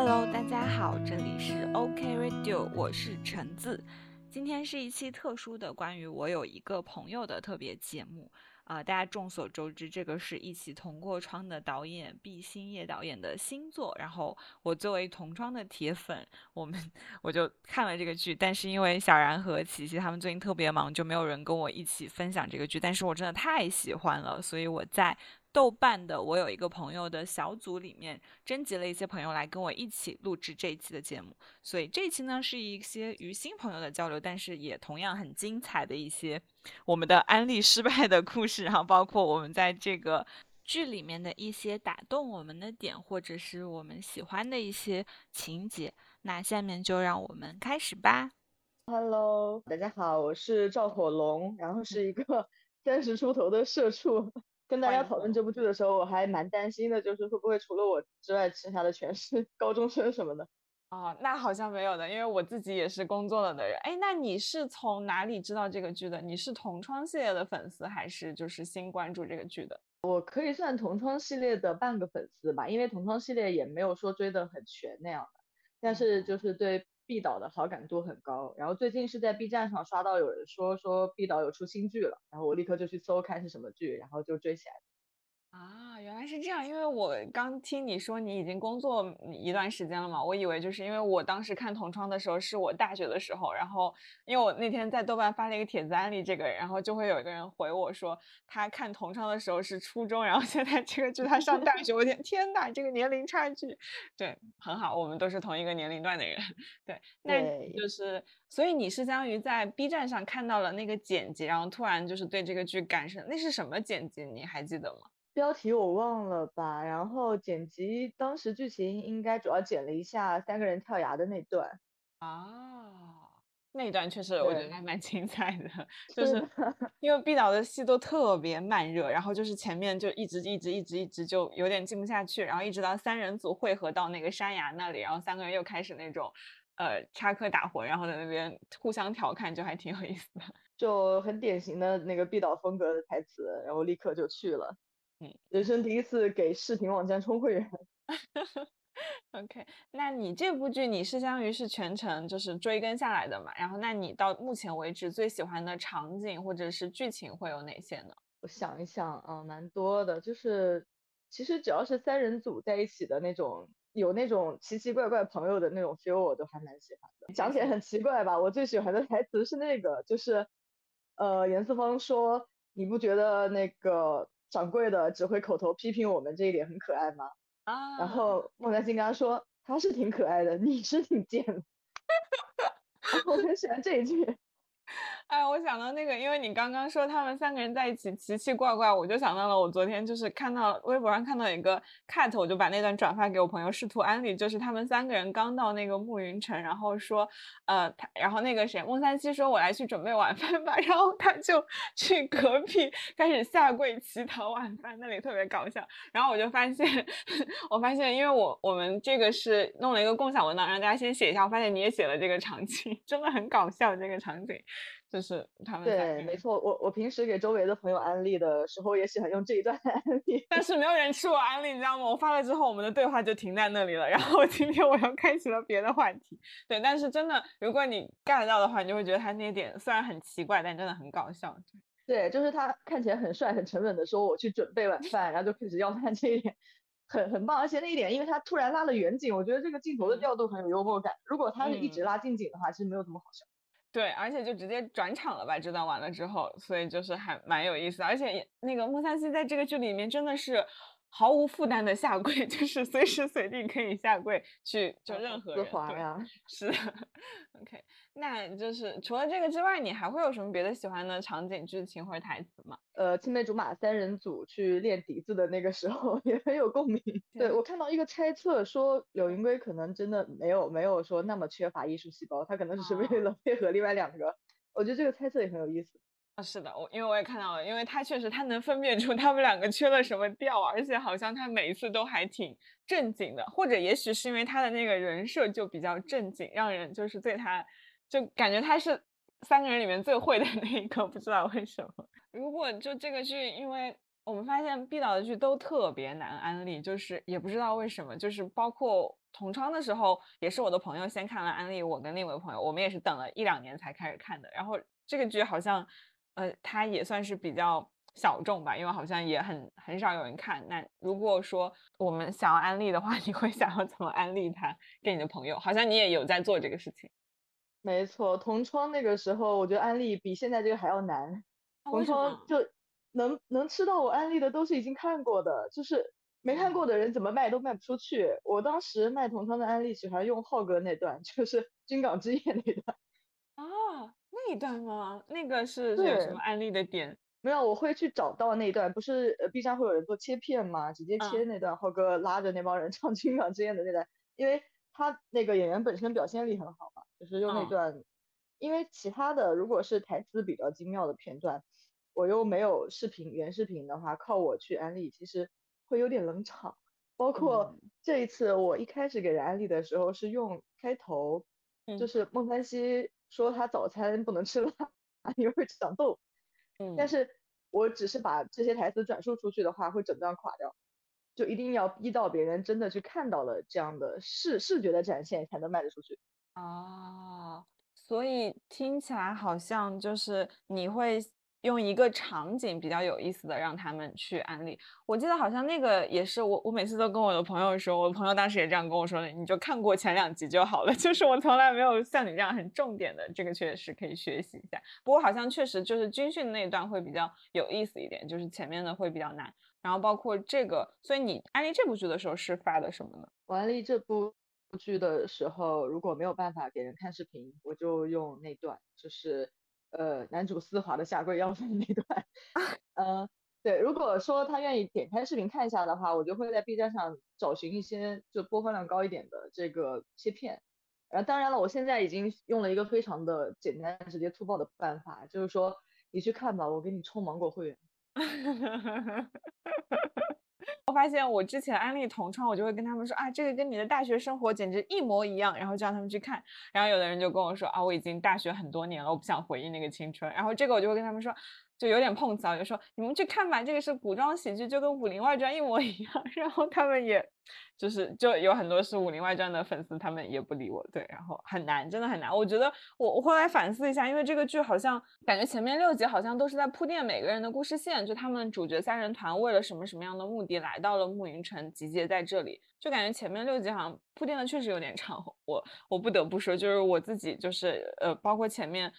Hello，大家好，这里是 OK Radio，我是橙子。今天是一期特殊的关于我有一个朋友的特别节目。啊，大家众所周知，这个是一起同过窗的导演毕星业导演的新作。然后我作为同窗的铁粉，我们我就看了这个剧。但是因为小然和琪琪他们最近特别忙，就没有人跟我一起分享这个剧。但是我真的太喜欢了，所以我在。豆瓣的我有一个朋友的小组里面征集了一些朋友来跟我一起录制这一期的节目，所以这一期呢是一些与新朋友的交流，但是也同样很精彩的一些我们的安利失败的故事，然后包括我们在这个剧里面的一些打动我们的点，或者是我们喜欢的一些情节。那下面就让我们开始吧。Hello，大家好，我是赵火龙，然后是一个三十出头的社畜。跟大家讨论这部剧的时候，我还蛮担心的，就是会不会除了我之外，剩下的全是 高中生什么的。哦，那好像没有的，因为我自己也是工作了的人。哎，那你是从哪里知道这个剧的？你是同窗系列的粉丝，还是就是新关注这个剧的？我可以算同窗系列的半个粉丝吧，因为同窗系列也没有说追得很全那样的，但是就是对。毕导的好感度很高，然后最近是在 B 站上刷到有人说说毕导有出新剧了，然后我立刻就去搜看是什么剧，然后就追起来。啊，原来是这样，因为我刚听你说你已经工作一段时间了嘛，我以为就是因为我当时看同窗的时候是我大学的时候，然后因为我那天在豆瓣发了一个帖子安利这个，然后就会有一个人回我说他看同窗的时候是初中，然后现在这个剧他上大学，我天天呐，这个年龄差距，对，很好，我们都是同一个年龄段的人，对，那就是所以你是相当于在 B 站上看到了那个剪辑，然后突然就是对这个剧感生，那是什么剪辑？你还记得吗？标题我忘了吧，然后剪辑当时剧情应该主要剪了一下三个人跳崖的那段。啊，那一段确实我觉得还蛮精彩的，就是因为毕导的戏都特别慢热，然后就是前面就一直一直一直一直就有点进不下去，然后一直到三人组汇合到那个山崖那里，然后三个人又开始那种呃插科打诨，然后在那边互相调侃，就还挺有意思的，就很典型的那个毕导风格的台词，然后立刻就去了。嗯，人生第一次给视频网站充会员。OK，那你这部剧你是相当于是全程就是追更下来的嘛？然后那你到目前为止最喜欢的场景或者是剧情会有哪些呢？我想一想啊，蛮多的。就是其实只要是三人组在一起的那种，有那种奇奇怪怪朋友的那种 feel，我都还蛮喜欢的。讲起来很奇怪吧？我最喜欢的台词是那个，就是呃，严四方说：“你不觉得那个？”掌柜的只会口头批评我们这一点很可爱吗？啊，然后孟丹星跟他说他是挺可爱的，你是挺贱的。我很喜欢这一句。哎，我想到那个，因为你刚刚说他们三个人在一起奇奇怪怪，我就想到了我昨天就是看到微博上看到一个 cat，我就把那段转发给我朋友，试图安利，就是他们三个人刚到那个暮云城，然后说，呃，他，然后那个谁，孟三七说，我来去准备晚饭吧，然后他就去隔壁开始下跪乞讨晚饭，那里特别搞笑。然后我就发现，我发现，因为我我们这个是弄了一个共享文档，让大家先写一下，我发现你也写了这个场景，真的很搞笑这个场景。就是他们对，没错，我我平时给周围的朋友安利的时候也喜欢用这一段来安利，但是没有人吃我安利，你知道吗？我发了之后，我们的对话就停在那里了。然后今天我又开启了别的话题，对，但是真的，如果你 get 到的话，你就会觉得他那点虽然很奇怪，但真的很搞笑。对，就是他看起来很帅、很沉稳的说我去准备晚饭，然后就开始要饭，这一点很很棒。而且那一点，因为他突然拉了远景，我觉得这个镜头的调度很有幽默感。如果他是一直拉近景的话，其实没有这么好笑。对，而且就直接转场了吧？这段完了之后，所以就是还蛮有意思。而且那个莫三西在这个剧里面真的是毫无负担的下跪，就是随时随地可以下跪去就任何人。是的。OK，那就是除了这个之外，你还会有什么别的喜欢的场景、剧情或者台词吗？呃，青梅竹马三人组去练笛子的那个时候 也很有共鸣。对我看到一个猜测说，柳云归可能真的没有没有说那么缺乏艺术细胞，他可能只是为了配合另外两个。我觉得这个猜测也很有意思。是的，我因为我也看到了，因为他确实他能分辨出他们两个缺了什么调，而且好像他每一次都还挺正经的，或者也许是因为他的那个人设就比较正经，让人就是对他就感觉他是三个人里面最会的那一个，不知道为什么。如果就这个剧，因为我们发现毕导的剧都特别难安利，就是也不知道为什么，就是包括同窗的时候，也是我的朋友先看了安利，我跟另一位朋友，我们也是等了一两年才开始看的。然后这个剧好像，呃，它也算是比较小众吧，因为好像也很很少有人看。那如果说我们想要安利的话，你会想要怎么安利它给你的朋友？好像你也有在做这个事情。没错，同窗那个时候，我觉得安利比现在这个还要难。同窗就能能吃到我安利的都是已经看过的，就是没看过的人怎么卖都卖不出去。我当时卖同窗的安利喜欢用浩哥那段，就是军港之夜那段。啊，那一段吗？那个是有什么安利的点？没有，我会去找到那一段，不是呃 B 站会有人做切片吗？直接切那段，浩哥拉着那帮人唱军港之夜的那段，因为他那个演员本身表现力很好嘛，就是用那段。因为其他的如果是台词比较精妙的片段。我又没有视频原视频的话，靠我去安利，其实会有点冷场。包括这一次，我一开始给人安利的时候是用开头，就是孟凡熙说他早餐不能吃辣，因为会长痘。嗯，但是我只是把这些台词转述出去的话，会整段垮掉。就一定要逼到别人真的去看到了这样的视视觉的展现，才能卖得出去。啊，所以听起来好像就是你会。用一个场景比较有意思的让他们去安利，我记得好像那个也是我，我每次都跟我的朋友说，我的朋友当时也这样跟我说的，你就看过前两集就好了，就是我从来没有像你这样很重点的，这个确实可以学习一下。不过好像确实就是军训那段会比较有意思一点，就是前面的会比较难。然后包括这个，所以你安利这部剧的时候是发的什么呢？我安利这部剧的时候，如果没有办法给人看视频，我就用那段，就是。呃，男主丝滑的下跪要饭那段，嗯，对，如果说他愿意点开视频看一下的话，我就会在 B 站上找寻一些就播放量高一点的这个切片。然后当然了，我现在已经用了一个非常的简单、直接、粗暴的办法，就是说你去看吧，我给你充芒果会员。我发现我之前安利同窗，我就会跟他们说啊，这个跟你的大学生活简直一模一样，然后就让他们去看。然后有的人就跟我说啊，我已经大学很多年了，我不想回忆那个青春。然后这个我就会跟他们说。就有点碰瓷，就说你们去看吧，这个是古装喜剧，就跟《武林外传》一模一样。然后他们也，就是就有很多是《武林外传》的粉丝，他们也不理我。对，然后很难，真的很难。我觉得我我后来反思一下，因为这个剧好像感觉前面六集好像都是在铺垫每个人的故事线，就他们主角三人团为了什么什么样的目的来到了暮云城，集结在这里，就感觉前面六集好像铺垫的确实有点长。我我不得不说，就是我自己就是呃，包括前面。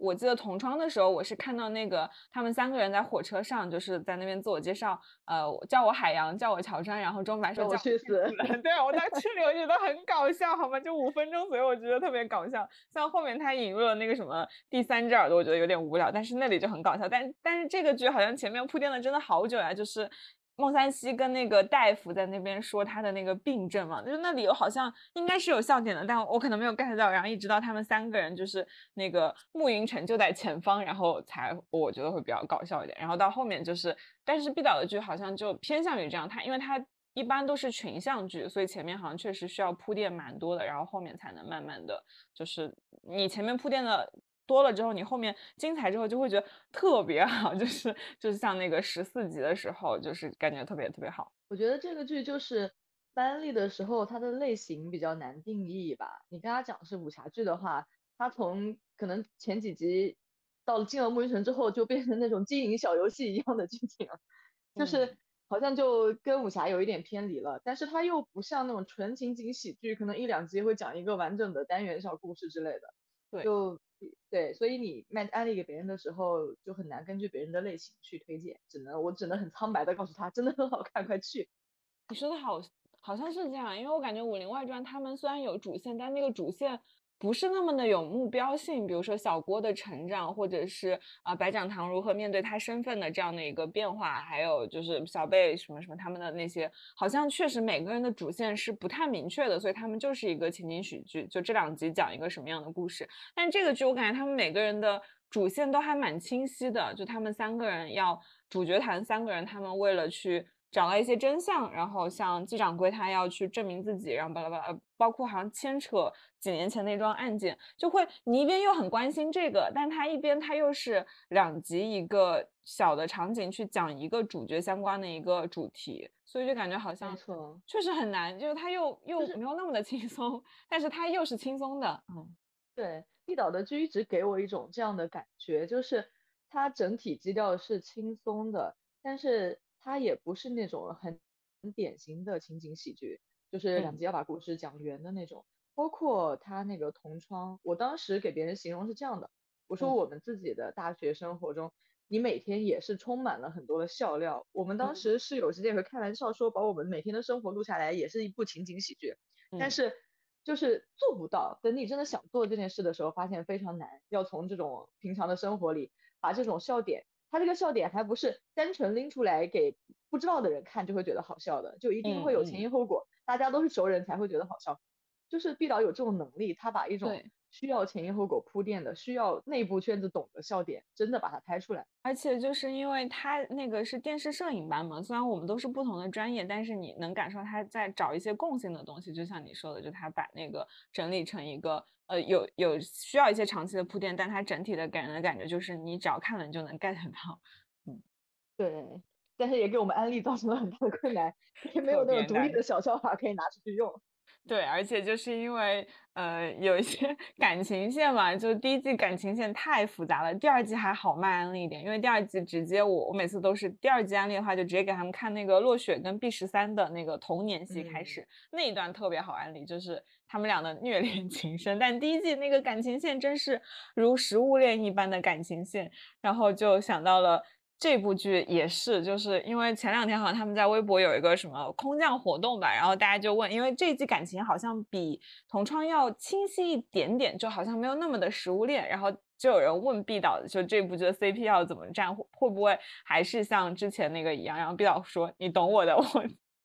我记得同窗的时候，我是看到那个他们三个人在火车上，就是在那边自我介绍，呃，叫我海洋，叫我乔杉，然后钟白说叫我去死。对啊，我在群里我觉得很搞笑，好吗？就五分钟左右，我觉得特别搞笑。像后面他引入了那个什么第三只耳朵，我觉得有点无聊，但是那里就很搞笑。但但是这个剧好像前面铺垫了真的好久呀，就是。孟三西跟那个大夫在那边说他的那个病症嘛，就是那里有好像应该是有笑点的，但我可能没有 get 到。然后一直到他们三个人就是那个慕云城就在前方，然后才我觉得会比较搞笑一点。然后到后面就是，但是毕导的剧好像就偏向于这样，他因为他一般都是群像剧，所以前面好像确实需要铺垫蛮多的，然后后面才能慢慢的就是你前面铺垫的。多了之后，你后面精彩之后就会觉得特别好，就是就是像那个十四集的时候，就是感觉特别特别好。我觉得这个剧就是班立的时候，它的类型比较难定义吧。你跟他讲是武侠剧的话，他从可能前几集到了进了暮云城之后，就变成那种经营小游戏一样的剧情，就是好像就跟武侠有一点偏离了。但是它又不像那种纯情景喜剧，可能一两集会讲一个完整的单元小故事之类的。对，就。对，所以你卖安利给别人的时候，就很难根据别人的类型去推荐，只能我只能很苍白的告诉他，真的很好看，快去。你说的好，好像是这样，因为我感觉《武林外传》他们虽然有主线，但那个主线。不是那么的有目标性，比如说小郭的成长，或者是啊白展堂如何面对他身份的这样的一个变化，还有就是小贝什么什么他们的那些，好像确实每个人的主线是不太明确的，所以他们就是一个情景喜剧，就这两集讲一个什么样的故事。但这个剧我感觉他们每个人的主线都还蛮清晰的，就他们三个人要主角团三个人，他们为了去找到一些真相，然后像季掌柜他要去证明自己，然后巴拉巴拉，包括好像牵扯几年前那桩案件，就会你一边又很关心这个，但他一边他又是两集一个小的场景去讲一个主角相关的一个主题，所以就感觉好像确实很难，就是他又又没有那么的轻松，但是他又是轻松的，嗯，对，毕导的剧一直给我一种这样的感觉，就是它整体基调是轻松的，但是。它也不是那种很很典型的情景喜剧，就是两集要把故事讲圆的那种。包括他那个同窗，我当时给别人形容是这样的：我说我们自己的大学生活中，你每天也是充满了很多的笑料。我们当时室友之间会开玩笑说，把我们每天的生活录下来也是一部情景喜剧。但是就是做不到。等你真的想做这件事的时候，发现非常难。要从这种平常的生活里把这种笑点。他这个笑点还不是单纯拎出来给不知道的人看就会觉得好笑的，就一定会有前因后果，大家都是熟人才会觉得好笑。就是毕导有这种能力，他把一种需要前因后果铺垫的、需要内部圈子懂的笑点，真的把它拍出来。而且就是因为他那个是电视摄影班嘛，虽然我们都是不同的专业，但是你能感受他在找一些共性的东西。就像你说的，就他把那个整理成一个。呃，有有需要一些长期的铺垫，但它整体的给人的感觉就是你只要看了你就能 get 到，嗯，对，但是也给我们安利造成了很大的困难，也没有那种独立的。小笑话可以拿出去用。对，而且就是因为呃有一些 感情线嘛，就第一季感情线太复杂了，第二季还好卖安利一点，因为第二季直接我我每次都是第二季安利的话，就直接给他们看那个落雪跟 B 十三的那个童年戏开始，那一段特别好安利，就是他们俩的虐恋 情深。但第一季那个感情线真是如食物链一般的感情线，然后就想到了。这部剧也是，就是因为前两天好像他们在微博有一个什么空降活动吧，然后大家就问，因为这一季感情好像比同窗要清晰一点点，就好像没有那么的食物链，然后就有人问毕导，就这部剧的 CP 要怎么站，会会不会还是像之前那个一样？然后毕导说：“你懂我的，我。”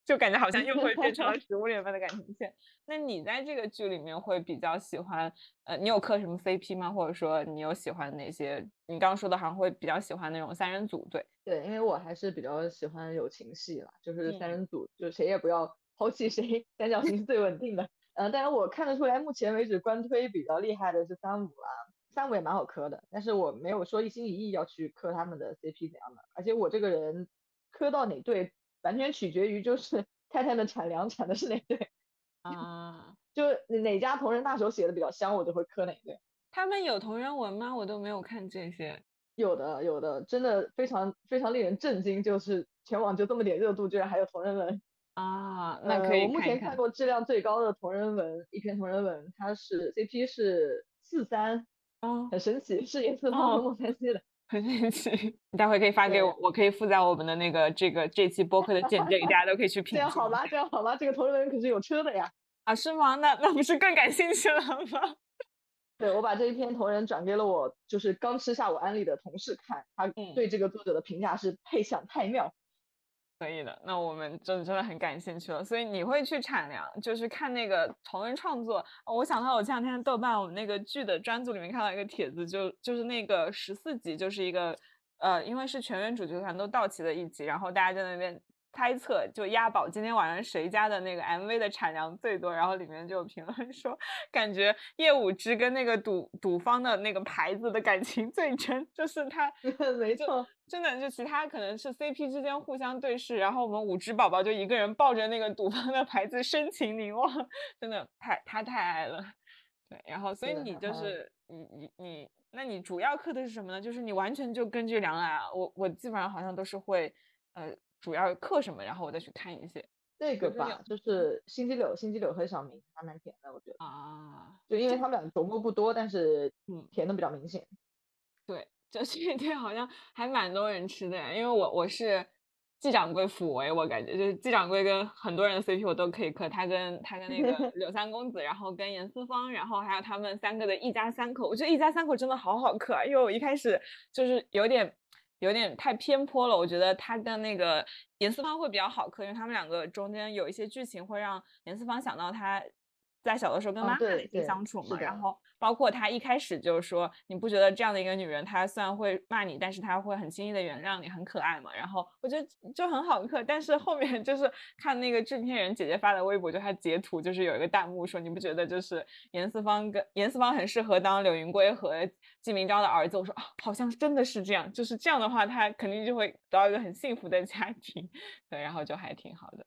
就感觉好像又会变成了 食物链般的感情线。那你在这个剧里面会比较喜欢，呃，你有磕什么 CP 吗？或者说你有喜欢哪些？你刚刚说的好像会比较喜欢那种三人组，对？对，因为我还是比较喜欢友情戏啦，就是三人组，就谁也不要抛弃谁，三角形是最稳定的。嗯，但是我看得出来，目前为止官推比较厉害的是三五啦，三五也蛮好磕的，但是我没有说一心一意要去磕他们的 CP 怎样的，而且我这个人磕到哪对。完全取决于就是 太太的产粮产的是哪对啊？就哪家同人大手写的比较香，我就会磕哪对。他们有同人文吗？我都没有看这些。有的，有的，真的非常非常令人震惊，就是全网就这么点热度，居然还有同人文啊！那可以我目前看过质量最高的同人文，一篇同人文，它是 CP 是四三，啊，很神奇，是颜色方和莫三七的。很神奇，你待会可以发给我，我可以附在我们的那个这个这期播客的简介里，大家都可以去品。这样好吧，这样好吧，这个同人可是有车的呀。啊，是吗？那那不是更感兴趣了吗？对，我把这一篇同人转给了我就是刚吃下午安利的同事看，他对这个作者的评价是配享太妙。可以的，那我们真真的很感兴趣了。所以你会去产粮，就是看那个同人创作。我想到我前两天豆瓣我们那个剧的专组里面看到一个帖子，就就是那个十四集，就是一个呃，因为是全员主角团都到齐的一集，然后大家在那边。猜测就押宝今天晚上谁家的那个 MV 的产量最多，然后里面就有评论 说，感觉叶武之跟那个赌赌方的那个牌子的感情最真，就是他 没错，真的就其他可能是 CP 之间互相对视，然后我们武之宝宝就一个人抱着那个赌方的牌子深情凝望，真的太他太爱了，对，然后所以你就是你你你，那你主要磕的是什么呢？就是你完全就根据良来啊，我我基本上好像都是会呃。主要刻什么，然后我再去看一些。这个吧，就是星期六、星期六和小明还蛮甜的，我觉得啊，就因为他们俩琢磨不多，但是嗯，甜的比较明显。对，就 这一天好像还蛮多人吃的，因为我我是季掌柜辅为，我感觉就是季掌柜跟很多人的 CP 我都可以磕，他跟他跟那个 柳三公子，然后跟严思芳，然后还有他们三个的一家三口，我觉得一家三口真的好好磕啊，因为我一开始就是有点。有点太偏颇了，我觉得他跟那个严思方会比较好磕，因为他们两个中间有一些剧情会让严思方想到他在小的时候跟妈妈的一些相处嘛，然后包括他一开始就是说，你不觉得这样的一个女人，她虽然会骂你，但是她会很轻易的原谅你，很可爱嘛？然后我觉得就很好磕，但是后面就是看那个制片人姐姐发的微博，就她截图，就是有一个弹幕说，你不觉得就是严四方跟严四方很适合当柳云归和季明昭的儿子？我说啊，好像真的是这样，就是这样的话，他肯定就会得到一个很幸福的家庭，对，然后就还挺好的。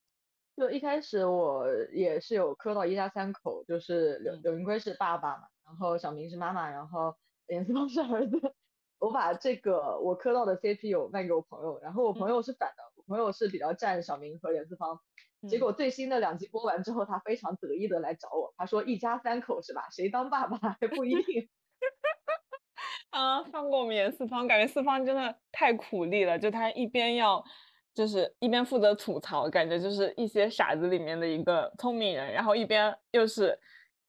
就一开始我也是有磕到一家三口，就是柳柳云归是爸爸嘛，然后小明是妈妈，然后严思方是儿子。我把这个我磕到的 CP 有卖给我朋友，然后我朋友是反的，我朋友是比较站小明和严思方。结果最新的两集播完之后，他非常得意的来找我，他说一家三口是吧？谁当爸爸还不一定。啊，放过我们严四方，感觉四方真的太苦力了，就他一边要。就是一边负责吐槽，感觉就是一些傻子里面的一个聪明人，然后一边又是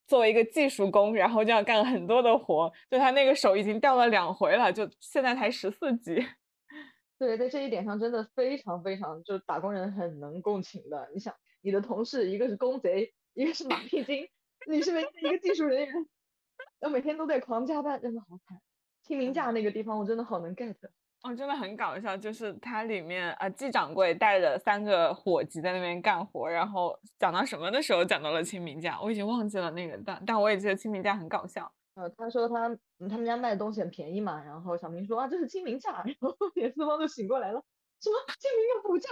作为一个技术工，然后就要干很多的活。就他那个手已经掉了两回了，就现在才十四级。对，在这一点上真的非常非常，就打工人很能共情的。你想，你的同事一个是公贼，一个是马屁精，你是唯一一个技术人员，然后每天都在狂加班，真的好惨。清明假那个地方，我真的好能 get。哦，真的很搞笑，就是它里面啊，季掌柜带着三个伙计在那边干活，然后讲到什么的时候讲到了清明假，我已经忘记了那个，但但我也记得清明假很搞笑。呃，他说他他们家卖的东西很便宜嘛，然后小明说啊这是清明假，然后严四方就醒过来了，什么清明要补假，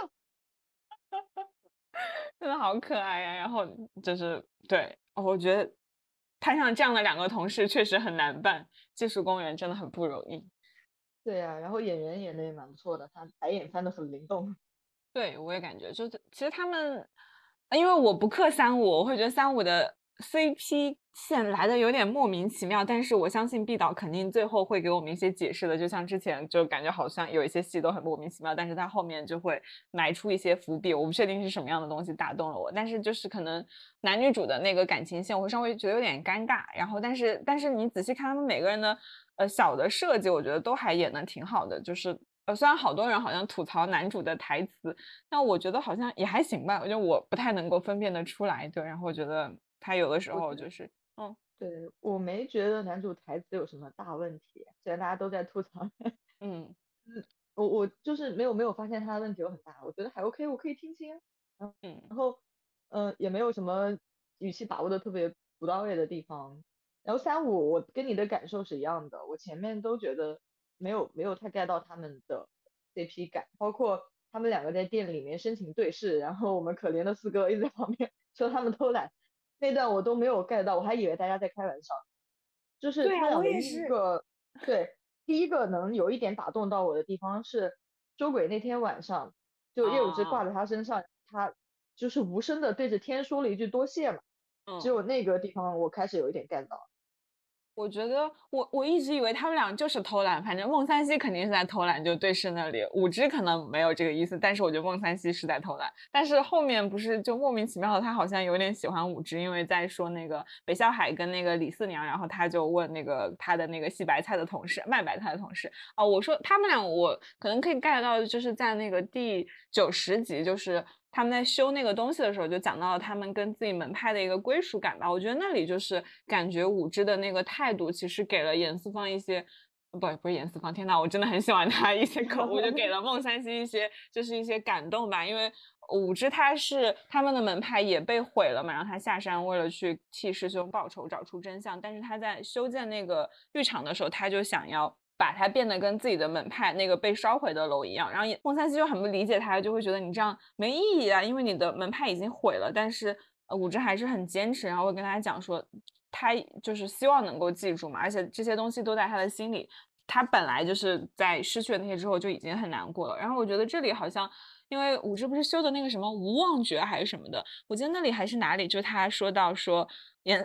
真的好可爱呀。然后就是对，我觉得摊上这样的两个同事确实很难办，技术工人真的很不容易。对呀，然后演员演的也蛮不错的，他白眼翻的很灵动。对，我也感觉，就是其实他们，因为我不磕三五，我会觉得三五的 CP 线来的有点莫名其妙。但是我相信毕导肯定最后会给我们一些解释的，就像之前就感觉好像有一些戏都很莫名其妙，但是他后面就会埋出一些伏笔。我不确定是什么样的东西打动了我，但是就是可能男女主的那个感情线，我会稍微觉得有点尴尬。然后，但是但是你仔细看他们每个人的。呃，小的设计我觉得都还演的挺好的，就是呃，虽然好多人好像吐槽男主的台词，但我觉得好像也还行吧。我觉得我不太能够分辨得出来，对。然后我觉得他有的时候就是，嗯，对我没觉得男主台词有什么大问题，虽然大家都在吐槽，嗯。嗯，我我就是没有没有发现他的问题有很大，我觉得还 OK，我可以听清，嗯，然。后嗯也没有什么语气把握的特别不到位的地方。然后三五，我跟你的感受是一样的，我前面都觉得没有没有太 get 到他们的 CP 感，包括他们两个在店里面深情对视，然后我们可怜的四哥一直在旁边 说他们偷懒，那段我都没有 get 到，我还以为大家在开玩笑。就是他俩的一个，对，第一个能有一点打动到我的地方是周鬼那天晚上，就叶武之挂在他身上，他就是无声的对着天说了一句多谢嘛，只有那个地方我开始有一点 get 到。我觉得我我一直以为他们俩就是偷懒，反正孟三希肯定是在偷懒，就对视那里。武之可能没有这个意思，但是我觉得孟三希是在偷懒。但是后面不是就莫名其妙的，他好像有点喜欢武之，因为在说那个北笑海跟那个李四娘，然后他就问那个他的那个洗白菜的同事，卖白菜的同事啊，我说他们俩我可能可以 get 到，就是在那个第九十集，就是。他们在修那个东西的时候，就讲到了他们跟自己门派的一个归属感吧。我觉得那里就是感觉武之的那个态度，其实给了严四方一些，不不是严四方，天呐，我真的很喜欢他一些口误，就给了孟三希一些，就是一些感动吧。因为武之他是他们的门派也被毁了嘛，然后他下山为了去替师兄报仇，找出真相。但是他在修建那个浴场的时候，他就想要。把它变得跟自己的门派那个被烧毁的楼一样，然后孟三希就很不理解他，就会觉得你这样没意义啊，因为你的门派已经毁了。但是呃，武之还是很坚持，然后会跟他讲说，他就是希望能够记住嘛，而且这些东西都在他的心里。他本来就是在失去了那些之后就已经很难过了。然后我觉得这里好像，因为武之不是修的那个什么无妄诀还是什么的，我记得那里还是哪里，就他说到说。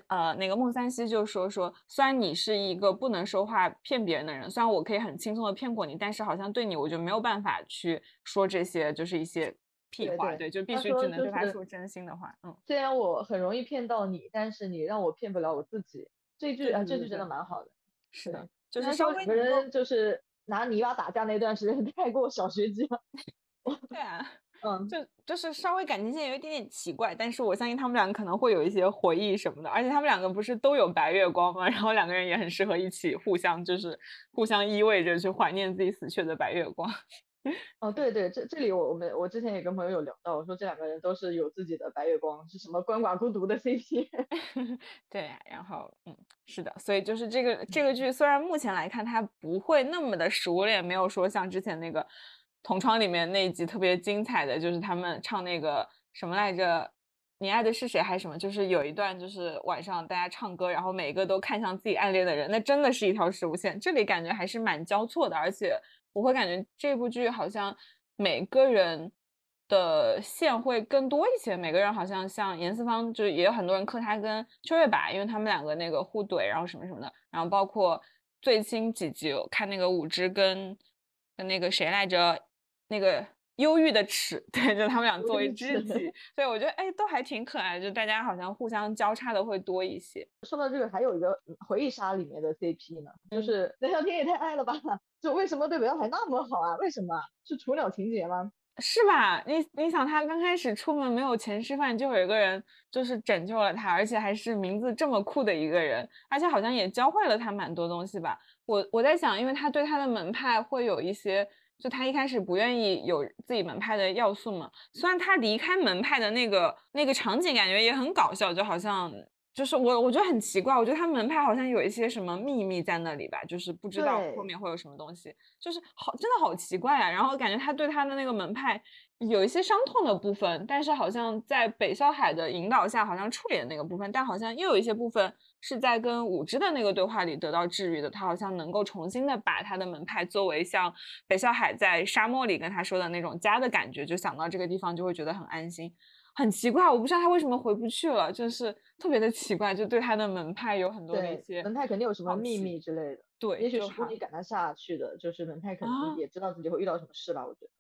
呃，那个孟三希就说说，虽然你是一个不能说话骗别人的人，虽然我可以很轻松的骗过你，但是好像对你我就没有办法去说这些，就是一些屁话，对，就必须只能对他说真心的话。嗯，虽然我很容易骗到你，但是你让我骗不了我自己。这句啊，这句真的蛮好的。是的，就是稍微两个人就是拿泥巴打架那段时间 太过小学鸡了。对啊，嗯，就就是稍微感情线有一点点奇怪，但是我相信他们两个可能会有一些回忆什么的，而且他们两个不是都有白月光吗？然后两个人也很适合一起互相就是互相依偎着去怀念自己死去的白月光。哦，对对，这这里我我们我之前也跟朋友有聊到，我说这两个人都是有自己的白月光，是什么鳏寡孤独的 CP。对，然后嗯，是的，所以就是这个这个剧虽然目前来看它不会那么的熟练，没有说像之前那个同窗里面那一集特别精彩的，就是他们唱那个什么来着，你爱的是谁还是什么，就是有一段就是晚上大家唱歌，然后每一个都看向自己暗恋的人，那真的是一条食物线。这里感觉还是蛮交错的，而且。我会感觉这部剧好像每个人的线会更多一些，每个人好像像严四方，就是也有很多人磕他跟秋月吧，因为他们两个那个互怼，然后什么什么的，然后包括最新几集我看那个五之跟跟那个谁来着，那个忧郁的尺，对，就他们俩作为知己，所以我觉得哎都还挺可爱，就大家好像互相交叉的会多一些。说到这个，还有一个回忆杀里面的 CP 呢，就是南小天也太爱了吧。就为什么对北小海那么好啊？为什么是雏鸟情节吗？是吧？你你想，他刚开始出门没有钱吃饭，就有一个人就是拯救了他，而且还是名字这么酷的一个人，而且好像也教会了他蛮多东西吧。我我在想，因为他对他的门派会有一些，就他一开始不愿意有自己门派的要素嘛。虽然他离开门派的那个那个场景感觉也很搞笑，就好像。就是我，我觉得很奇怪，我觉得他门派好像有一些什么秘密在那里吧，就是不知道后面会有什么东西，就是好，真的好奇怪啊。然后感觉他对他的那个门派有一些伤痛的部分，但是好像在北萧海的引导下，好像处理了那个部分，但好像又有一些部分是在跟武之的那个对话里得到治愈的，他好像能够重新的把他的门派作为像北小海在沙漠里跟他说的那种家的感觉，就想到这个地方就会觉得很安心。很奇怪，我不知道他为什么回不去了，就是特别的奇怪，就对他的门派有很多的一些门派肯定有什么秘密之类的，对，也许是故意赶他下去的，就是门派肯定也知道自己会遇到什么事吧，我觉得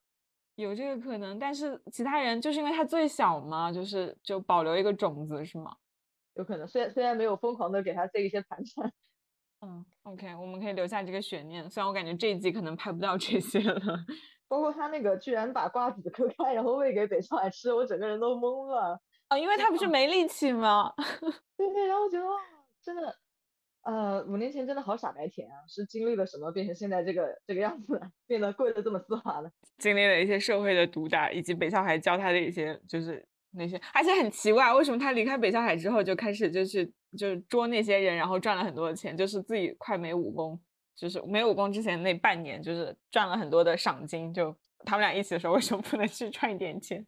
有这个可能，但是其他人就是因为他最小嘛，就是就保留一个种子是吗？有可能，虽然虽然没有疯狂的给他塞一些盘缠，嗯，OK，我们可以留下这个悬念，虽然我感觉这一季可能拍不到这些了。包括他那个居然把瓜子嗑开，然后喂给北少海吃，我整个人都懵了。啊，因为他不是没力气吗？对对，然后我觉得真的，呃，五年前真的好傻白甜啊！是经历了什么变成现在这个这个样子，变得跪的这么丝滑了？经历了一些社会的毒打，以及北少海教他的一些就是那些，而且很奇怪，为什么他离开北上海之后就开始就是就捉那些人，然后赚了很多的钱，就是自己快没武功。就是没武功之前那半年，就是赚了很多的赏金。就他们俩一起的时候，为什么不能去赚一点钱？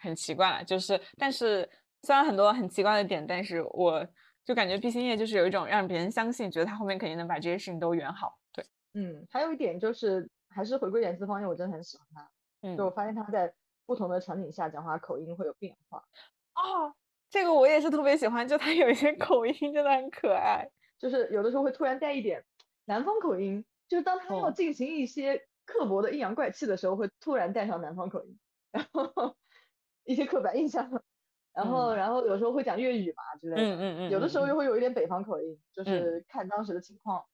很奇怪了。就是，但是虽然很多很奇怪的点，但是我就感觉毕星业就是有一种让别人相信，觉得他后面肯定能把这些事情都圆好。对，嗯，还有一点就是，还是回归严思方，面我真的很喜欢他。嗯，就我发现他在不同的场景下讲话口音会有变化。哦，这个我也是特别喜欢，就他有一些口音真的很可爱，就是有的时候会突然带一点。南方口音，就是当他要进行一些刻薄的阴阳怪气的时候，会突然带上南方口音，然后一些刻板印象，然后然后有时候会讲粤语嘛之类的，嗯嗯嗯，有的时候又会有一点北方口音，就是看当时的情况。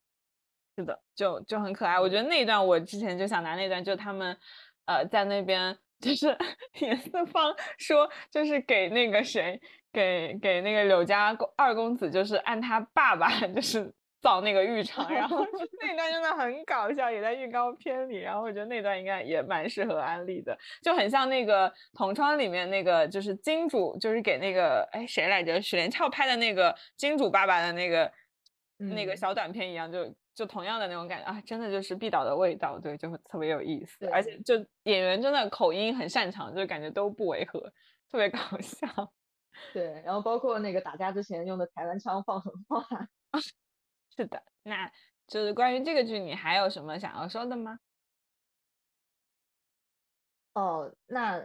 是的，就就很可爱。我觉得那一段我之前就想拿那段，就他们呃在那边就是 严四方说，就是给那个谁，给给那个柳家二公子，就是按他爸爸 就是。造那个浴 场，然后那段真的很搞笑，也在预告片里。然后我觉得那段应该也蛮适合安利的，就很像那个《同窗》里面那个，就是金主，就是给那个哎谁来着，许连翘拍的那个金主爸爸的那个那个小短片一样，就就同样的那种感觉啊，真的就是毕导的味道，对，就特别有意思，而且就演员真的口音很擅长，就感觉都不违和，特别搞笑。对，然后包括那个打架之前用的台湾腔放狠话。是的，那就是关于这个剧，你还有什么想要说的吗？哦，那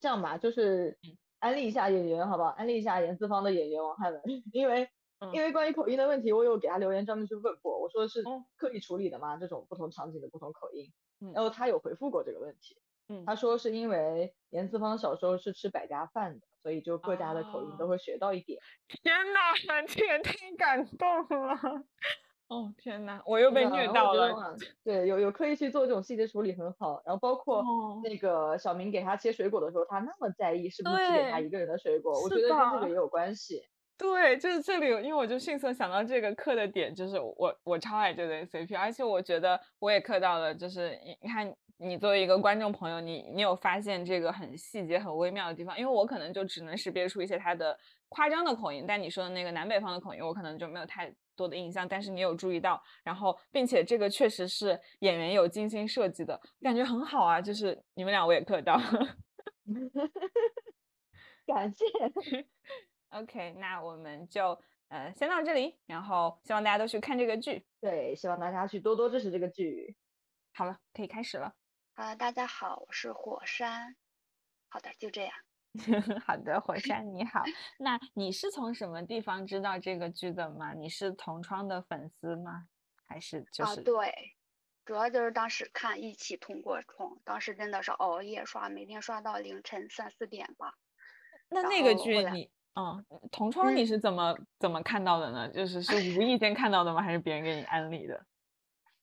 这样吧，就是安利一下演员，好不好？安利一下严四方的演员王汉文，因为因为关于口音的问题，我有给他留言专门去问过，我说是刻意处理的吗？这种不同场景的不同口音，然后他有回复过这个问题，他说是因为严四方小时候是吃百家饭的，所以就各家的口音都会学到一点。天哪，这也太感动了！哦天呐，我又被虐到了。对，有有刻意去做这种细节处理很好。然后包括那个小明给他切水果的时候，他那么在意是不是只给他一个人的水果，我觉得跟这个也有关系。对，就是这里，因为我就迅速想到这个刻的点，就是我我超爱这对 CP，而且我觉得我也刻到了，就是你看你作为一个观众朋友，你你有发现这个很细节很微妙的地方，因为我可能就只能识别出一些他的夸张的口音，但你说的那个南北方的口音，我可能就没有太多的印象，但是你有注意到，然后并且这个确实是演员有精心设计的感觉很好啊，就是你们俩我也刻到，感谢。OK，那我们就呃先到这里，然后希望大家都去看这个剧。对，希望大家去多多支持这个剧。好了，可以开始了。啊，大家好，我是火山。好的，就这样。好的，火山 你好。那你是从什么地方知道这个剧的吗？你是同窗的粉丝吗？还是就是？啊，对，主要就是当时看一起同过窗，当时真的是熬夜刷，每天刷到凌晨三四点吧。那那个剧你？嗯，同窗你是怎么怎么看到的呢？就是是无意间看到的吗？还是别人给你安利的？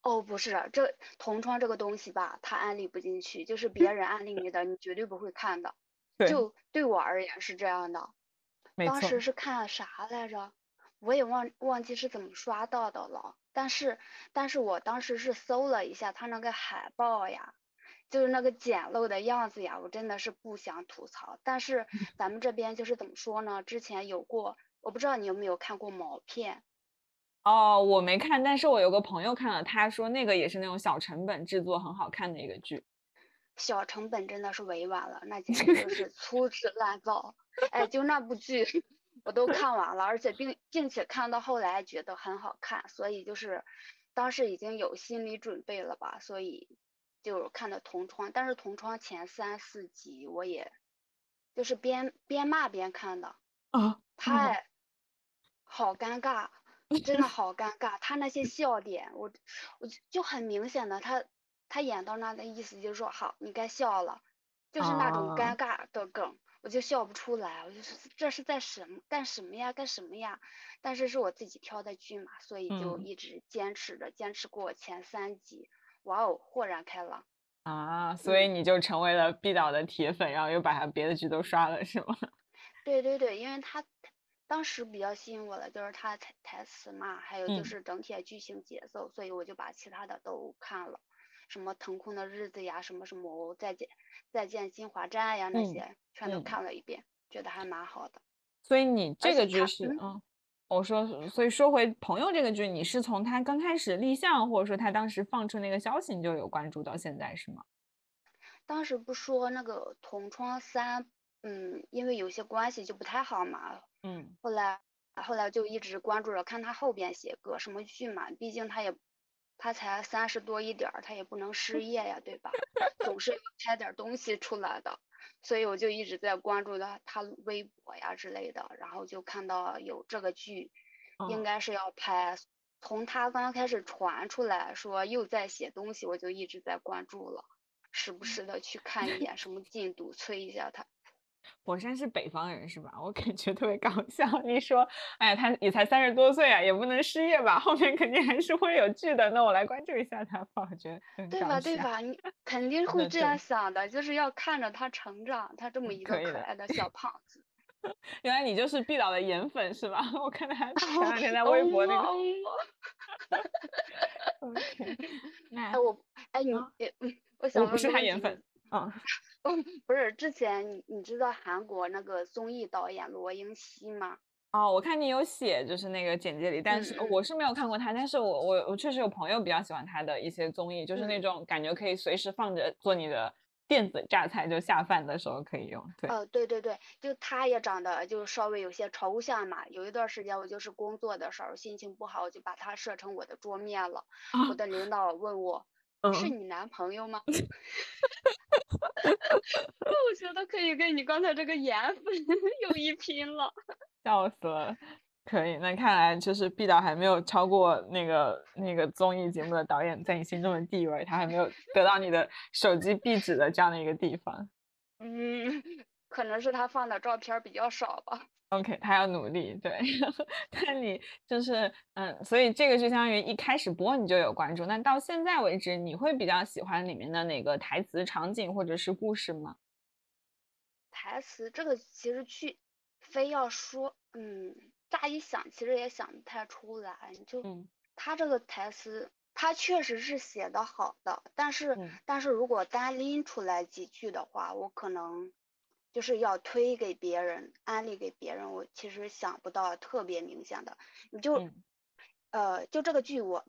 哦，不是，这同窗这个东西吧，他安利不进去，就是别人安利你的，你绝对不会看的。就对我而言是这样的。当时是看啥来着？我也忘忘记是怎么刷到的了。但是但是我当时是搜了一下他那个海报呀。就是那个简陋的样子呀，我真的是不想吐槽。但是咱们这边就是怎么说呢？之前有过，我不知道你有没有看过毛片。哦，我没看，但是我有个朋友看了，他说那个也是那种小成本制作很好看的一个剧。小成本真的是委婉了，那简直就 是粗制滥造。哎，就那部剧我都看完了，而且并并且看到后来觉得很好看，所以就是当时已经有心理准备了吧，所以。就看的同窗，但是同窗前三四集我也，就是边边骂边看的啊，太，好尴尬，真的 好尴尬。他那些笑点，我我就很明显的，他他演到那的意思就是说，好，你该笑了，就是那种尴尬的梗，我就笑不出来，我就是这是在什么干什么呀，干什么呀？但是是我自己挑的剧嘛，所以就一直坚持着，坚持过前三集。哇哦，豁然开朗啊！所以你就成为了毕导的铁粉，然后又把他别的剧都刷了，是吗？对对对，因为他当时比较吸引我的就是他台台词嘛，还有就是整体的剧情节奏，所以我就把其他的都看了，什么腾空的日子呀，什么什么再见再见新华站呀，那些全都看了一遍，觉得还蛮好的。所以你这个剧是嗯。我说，所以说回朋友这个剧，你是从他刚开始立项，或者说他当时放出那个消息，你就有关注到现在是吗？当时不说那个同窗三，嗯，因为有些关系就不太好嘛，嗯，后来后来就一直关注着，看他后边写个什么剧嘛，毕竟他也他才三十多一点儿，他也不能失业呀，对吧？总是要拍点东西出来的。所以我就一直在关注他他微博呀之类的，然后就看到有这个剧，应该是要拍。从他刚开始传出来说又在写东西，我就一直在关注了，时不时的去看一眼什么进度，催一下他。火山是北方人是吧？我感觉特别搞笑。你说，哎呀，他也才三十多岁啊，也不能失业吧？后面肯定还是会有剧的。那我来关注一下他吧，我觉得对吧？对吧？你肯定 会这样想的，就是要看着他成长，他这么一个可爱的小胖子。原来你就是毕导的颜粉是吧？我看他前两天在微博那个。OK，那我哎你嗯，我想不是他颜粉。嗯，不是，之前你你知道韩国那个综艺导演罗英熙吗？哦，我看你有写，就是那个简介里，但是我是没有看过他，但是我我我确实有朋友比较喜欢他的一些综艺，就是那种感觉可以随时放着做你的电子榨菜，就下饭的时候可以用。对，呃，对对对，就他也长得就稍微有些抽象嘛。有一段时间我就是工作的时候心情不好，我就把他设成我的桌面了。我的领导问我。是你男朋友吗？我觉得可以跟你刚才这个颜粉 有一拼了，笑死了。可以，那看来就是毕导还没有超过那个那个综艺节目的导演在你心中的地位，他还没有得到你的手机壁纸的这样的一个地方。嗯，可能是他放的照片比较少吧。OK，他要努力。对，但你就是嗯，所以这个就相当于一开始播你就有关注。那到现在为止，你会比较喜欢里面的哪个台词、场景或者是故事吗？台词这个其实去非要说，嗯，乍一想其实也想不太出来。就他这个台词，他确实是写的好的，但是但是如果单拎出来几句的话，我可能。就是要推给别人，安利给别人，我其实想不到特别明显的，你就，呃，就这个剧我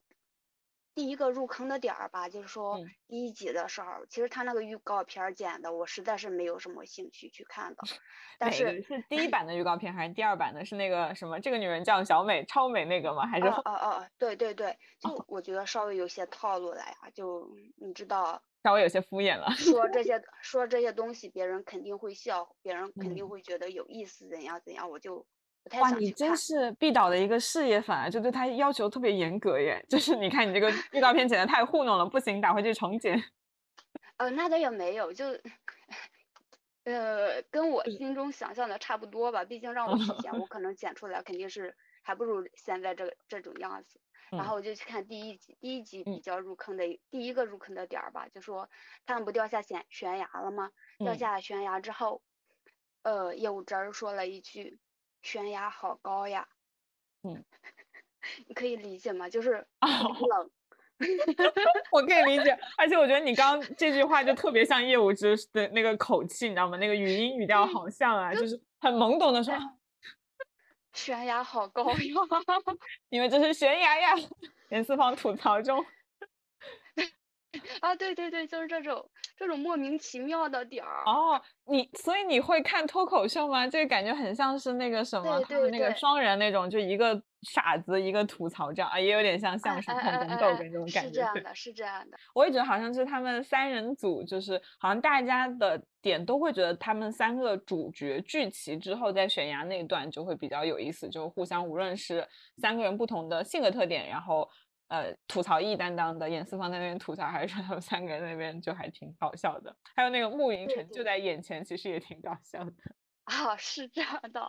第一个入坑的点儿吧，就是说第一集的时候，其实他那个预告片剪的，我实在是没有什么兴趣去看的。但是是第一版的预告片还是第二版的？是那个什么，这个女人叫小美，超美那个吗？还是？哦哦，对对对，就我觉得稍微有些套路了呀，就你知道。稍微有些敷衍了。说这些说这些东西，别人肯定会笑，别人肯定会觉得有意思，怎样怎样，我就不太想哇，你真是毕导的一个事业粉啊，就对他要求特别严格耶。就是你看你这个预告片剪的太糊弄了，不行，打回去重剪。呃，那倒也没有，就呃跟我心中想象的差不多吧。毕竟让我去剪，我 可能剪出来肯定是还不如现在这这种样子。然后我就去看第一集，第一集比较入坑的第一个入坑的点儿吧，就说他们不掉下悬悬崖了吗？掉下悬崖之后，呃，业务侄儿说了一句：“悬崖好高呀。”嗯，你可以理解吗？就是冷。我可以理解，而且我觉得你刚这句话就特别像业务之的那个口气，你知道吗？那个语音语调 好像啊，就是很懵懂的说。悬崖好高呀！你们这是悬崖呀！严四方吐槽中。啊，对对对，就是这种这种莫名其妙的点儿。哦，你所以你会看脱口秀吗？这个感觉很像是那个什么，那个双人那种，就一个傻子一个吐槽这样啊，也有点像相声看宫斗那种感觉。是这样的，是这样的。我也觉得好像是他们三人组，就是好像大家的点都会觉得他们三个主角聚齐之后，在悬崖那一段就会比较有意思，就互相无论是三个人不同的性格特点，然后。呃，吐槽一担当的严四方在那边吐槽，还是说他们三个人那边就还挺搞笑的。还有那个慕云晨就在眼前，其实也挺搞笑的。啊，是这样的，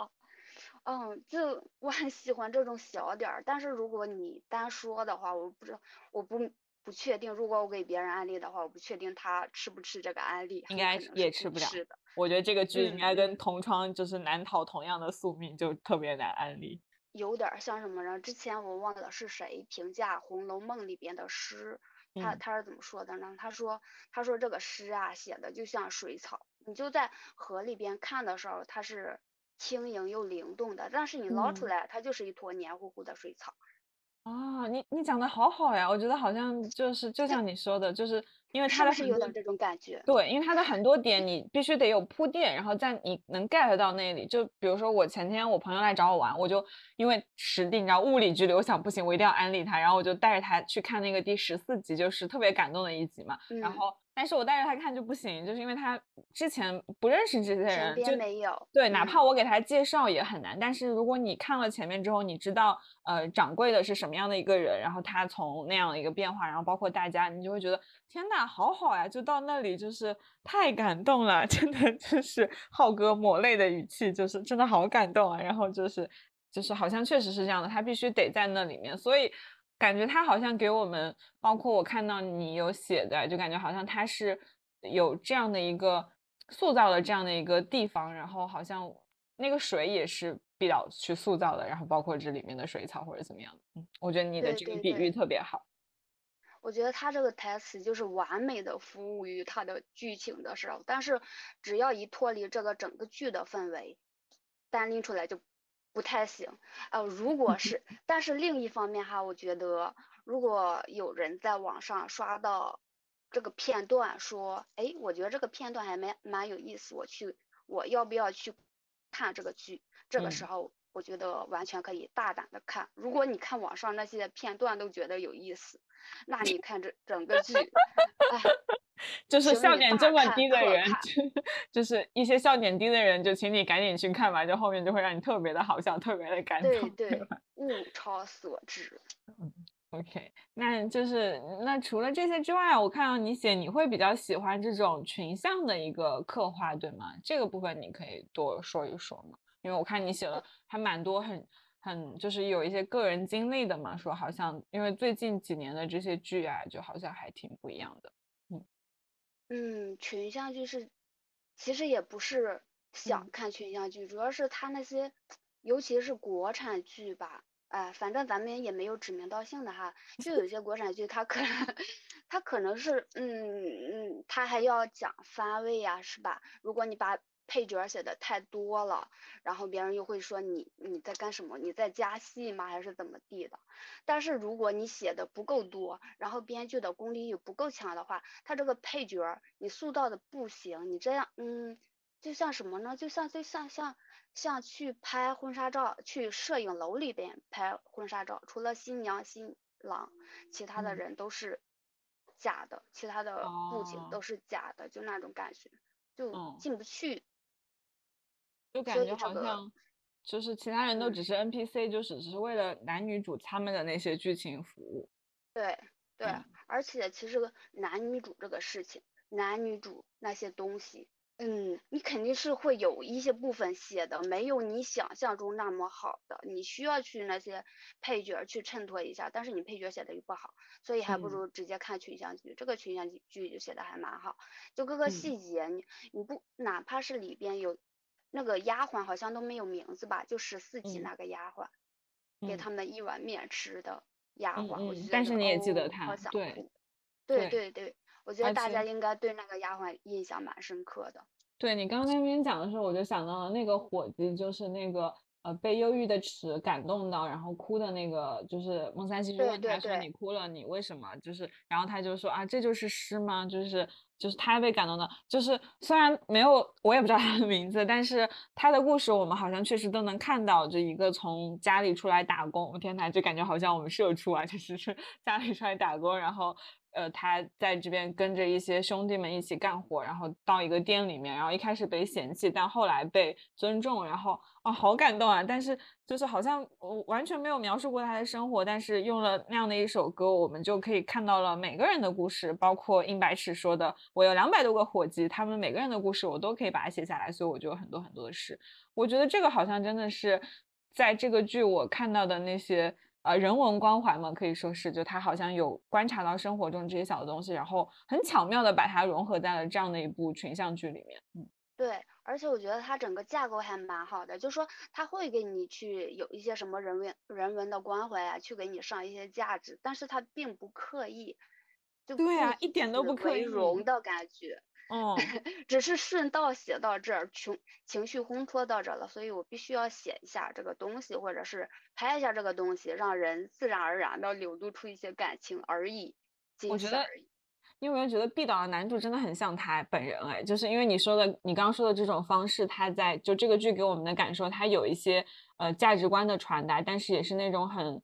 嗯，就我很喜欢这种小点儿，但是如果你单说的话，我不知道，我不不确定。如果我给别人安利的话，我不确定他吃不吃这个安利，应该也吃不了。是的我觉得这个剧应该跟同窗就是难逃同样的宿命，就特别难安利。有点像什么呢？之前我忘了是谁评价《红楼梦》里边的诗，他他是怎么说的呢？他说他说这个诗啊写的就像水草，你就在河里边看的时候，它是轻盈又灵动的，但是你捞出来，它就是一坨黏糊糊的水草。啊，你你讲的好好呀，我觉得好像就是就像你说的，就是因为它的是有点这种感觉。对，因为它的很多点你必须得有铺垫，然后在你能 get 到那里。就比如说我前天我朋友来找我玩，我就因为实地你知道物理距离，我想不行，我一定要安利他，然后我就带着他去看那个第十四集，就是特别感动的一集嘛，然后。但是我带着他看就不行，就是因为他之前不认识这些人，就没有对，哪怕我给他介绍也很难。但是如果你看了前面之后，你知道呃掌柜的是什么样的一个人，然后他从那样的一个变化，然后包括大家，你就会觉得天呐，好好呀！就到那里就是太感动了，真的就是浩哥抹泪的语气，就是真的好感动啊。然后就是就是好像确实是这样的，他必须得在那里面，所以。感觉他好像给我们，包括我看到你有写的，就感觉好像他是有这样的一个塑造了这样的一个地方，然后好像那个水也是比较去塑造的，然后包括这里面的水草或者怎么样的。嗯，我觉得你的这个比喻特别好。我觉得他这个台词就是完美的服务于他的剧情的时候，但是只要一脱离这个整个剧的氛围，单拎出来就。不太行，呃，如果是，但是另一方面哈，我觉得如果有人在网上刷到这个片段，说，哎，我觉得这个片段还蛮蛮有意思，我去，我要不要去看这个剧？这个时候，我觉得完全可以大胆的看。如果你看网上那些片段都觉得有意思，那你看这整个剧，哎。就是笑点这么低的人，就是一些笑点低的人，就请你赶紧去看吧，就后面就会让你特别的好笑，特别的感动。对对，物超所值。嗯 OK，那就是那除了这些之外，我看到你写你会比较喜欢这种群像的一个刻画，对吗？这个部分你可以多说一说吗？因为我看你写了还蛮多，很很就是有一些个人经历的嘛，说好像因为最近几年的这些剧啊，就好像还挺不一样的。嗯嗯，群像剧是其实也不是想看群像剧，主要是他那些尤其是国产剧吧。哎，反正咱们也没有指名道姓的哈，就有些国产剧，它可能，它可能是，嗯嗯，它还要讲番位呀，是吧？如果你把配角写的太多了，然后别人又会说你你在干什么？你在加戏吗？还是怎么地的？但是如果你写的不够多，然后编剧的功力又不够强的话，他这个配角你塑造的不行，你这样，嗯，就像什么呢？就像就像像。像去拍婚纱照，去摄影楼里边拍婚纱照，除了新娘新郎，其他的人都是假的，其他的布景都是假的，就那种感觉，就进不去，就感觉好像就是其他人都只是 NPC，就只是为了男女主他们的那些剧情服务。对对，而且其实男女主这个事情，男女主那些东西。嗯，你肯定是会有一些部分写的没有你想象中那么好的，你需要去那些配角去衬托一下，但是你配角写的又不好，所以还不如直接看群像剧。这个群像剧就写的还蛮好，就各个细节，你你不哪怕是里边有那个丫鬟好像都没有名字吧，就十四集那个丫鬟，给他们一碗面吃的丫鬟，但是你也记得她，对，对对对。我觉得大家应该对那个丫鬟印象蛮深刻的。对你刚刚那边讲的时候，我就想到了那个伙计，就是那个呃被忧郁的池感动到，然后哭的那个，就是孟三喜就问他说：“你哭了，你为什么？”就是，然后他就说：“啊，这就是诗吗？就是就是他被感动的，就是虽然没有我也不知道他的名字，但是他的故事我们好像确实都能看到，这一个从家里出来打工，我天呐，就感觉好像我们社畜啊，就是是家里出来打工，然后。呃，他在这边跟着一些兄弟们一起干活，然后到一个店里面，然后一开始被嫌弃，但后来被尊重，然后啊，好感动啊！但是就是好像我完全没有描述过他的生活，但是用了那样的一首歌，我们就可以看到了每个人的故事，包括殷白尺说的，我有两百多个伙计，他们每个人的故事我都可以把它写下来，所以我就有很多很多的诗。我觉得这个好像真的是在这个剧我看到的那些。呃，人文关怀嘛，可以说是，就他好像有观察到生活中这些小的东西，然后很巧妙的把它融合在了这样的一部群像剧里面。嗯，对，而且我觉得它整个架构还蛮好的，就说他会给你去有一些什么人文人文的关怀啊，去给你上一些价值，但是他并不刻意，就对啊，一点都不刻意融的感觉。哦，只是顺道写到这儿，情情绪烘托到这了，所以我必须要写一下这个东西，或者是拍一下这个东西，让人自然而然的流露出一些感情而已。我觉得，因为我觉得毕导的男主真的很像他本人哎，就是因为你说的，你刚刚说的这种方式，他在就这个剧给我们的感受，他有一些呃价值观的传达，但是也是那种很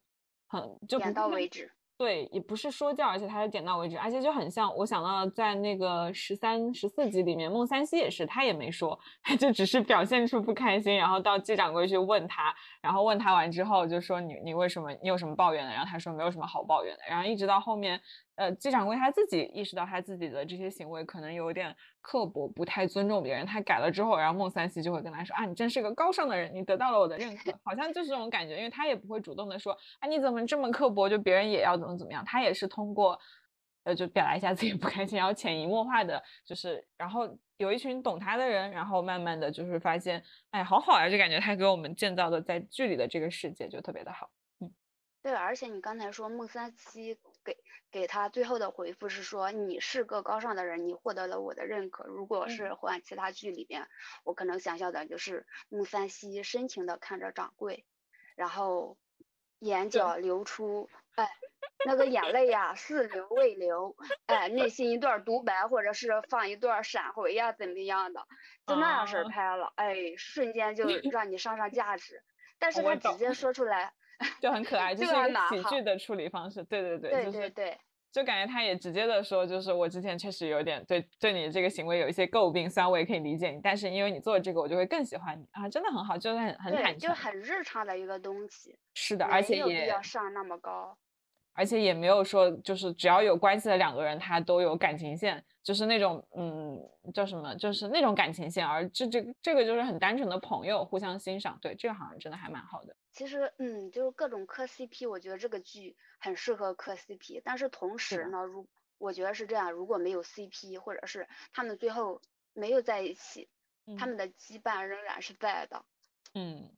很就点到为止。对，也不是说教，而且他是点到为止，而且就很像我想到在那个十三、十四集里面，孟三希也是，他也没说，他就只是表现出不开心，然后到季掌柜去问他，然后问他完之后就说你你为什么你有什么抱怨的？然后他说没有什么好抱怨的，然后一直到后面。呃，季掌柜他自己意识到他自己的这些行为可能有点刻薄，不太尊重别人。他改了之后，然后孟三希就会跟他说：“啊，你真是个高尚的人，你得到了我的认可。”好像就是这种感觉，因为他也不会主动的说：“啊，你怎么这么刻薄？就别人也要怎么怎么样。”他也是通过，呃，就表达一下自己不开心，然后潜移默化的，就是然后有一群懂他的人，然后慢慢的就是发现，哎，好好呀，就感觉他给我们建造的在剧里的这个世界就特别的好。嗯，对，而且你刚才说孟三希。给给他最后的回复是说你是个高尚的人，你获得了我的认可。如果是换其他剧里边，我可能想象的就是穆三西深情的看着掌柜，然后眼角流出哎那个眼泪呀似流未流，哎内心一段独白或者是放一段闪回呀怎么样的，就那样式儿拍了，哎瞬间就让你上上价值。但是他直接说出来。就很可爱，就是一个喜剧的处理方式。对对对，对对对，就感觉他也直接的说，就是我之前确实有点对对你这个行为有一些诟病，虽然我也可以理解你，但是因为你做了这个，我就会更喜欢你啊，真的很好，就是很很坦诚，就很日常的一个东西。是的，而且也没有必要上那么高。而且也没有说就是只要有关系的两个人他都有感情线，就是那种嗯叫什么，就是那种感情线，而这这这个就是很单纯的朋友互相欣赏，对这个好像真的还蛮好的。其实嗯，就是各种磕 CP，我觉得这个剧很适合磕 CP，但是同时呢，如我觉得是这样，如果没有 CP，或者是他们最后没有在一起，他们的羁绊仍然是在的。嗯。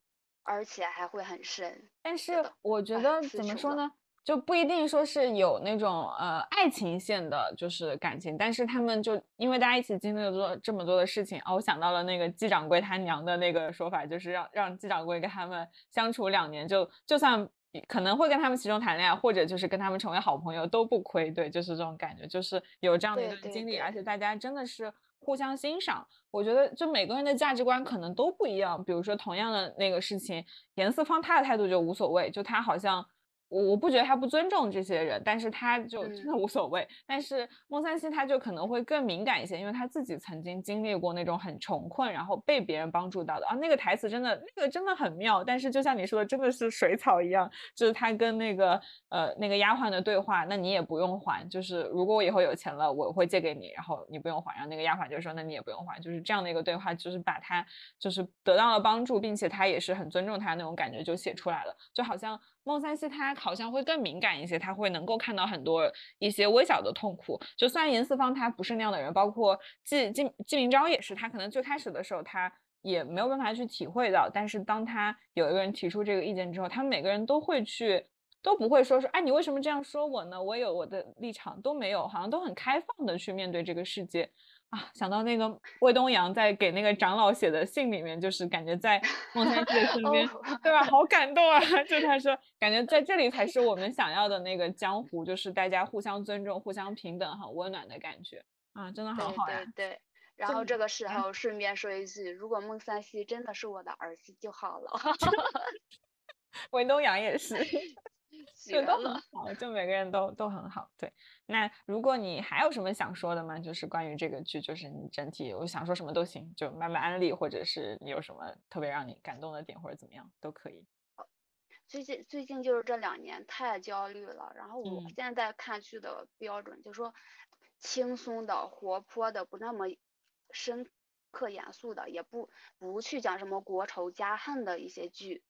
而且还会很深，但是我觉得怎么说呢，就不一定说是有那种呃爱情线的，就是感情，但是他们就因为大家一起经历了做这么多的事情啊，我想到了那个季掌柜他娘的那个说法，就是让让季掌柜跟他们相处两年，就就算可能会跟他们其中谈恋爱，或者就是跟他们成为好朋友都不亏，对，就是这种感觉，就是有这样的一段经历，而且大家真的是。互相欣赏，我觉得就每个人的价值观可能都不一样。比如说，同样的那个事情，严四方他的态度就无所谓，就他好像。我我不觉得他不尊重这些人，但是他就真的无所谓。但是孟三希他就可能会更敏感一些，因为他自己曾经经历过那种很穷困，然后被别人帮助到的啊。那个台词真的那个真的很妙，但是就像你说的，真的是水草一样，就是他跟那个呃那个丫鬟的对话，那你也不用还，就是如果我以后有钱了，我会借给你，然后你不用还。然后那个丫鬟就说，那你也不用还，就是这样的一个对话，就是把他就是得到了帮助，并且他也是很尊重他那种感觉就写出来了，就好像。孟三希他好像会更敏感一些，他会能够看到很多一些微小的痛苦。就虽然严四方他不是那样的人，包括季季季明昭也是，他可能最开始的时候他也没有办法去体会到，但是当他有一个人提出这个意见之后，他们每个人都会去，都不会说说，哎，你为什么这样说我呢？我有我的立场，都没有，好像都很开放的去面对这个世界。啊，想到那个魏东阳在给那个长老写的信里面，就是感觉在孟三希的 身边，对吧？好 感动啊！就他说，感觉在这里才是我们想要的那个江湖，就是大家互相尊重、互相平等、很温暖的感觉啊，真的很好呀。对对。然后这个时候顺便说一句，如果孟三西真的是我的儿子就好了。魏东阳也是。就都很好，就每个人都都很好。对，那如果你还有什么想说的吗？就是关于这个剧，就是你整体我想说什么都行，就慢慢安利，或者是你有什么特别让你感动的点，或者怎么样都可以。最近最近就是这两年太焦虑了，然后我现在看剧的标准就是说轻松的、活泼的，不那么深刻严肃的，也不不去讲什么国仇家恨的一些剧。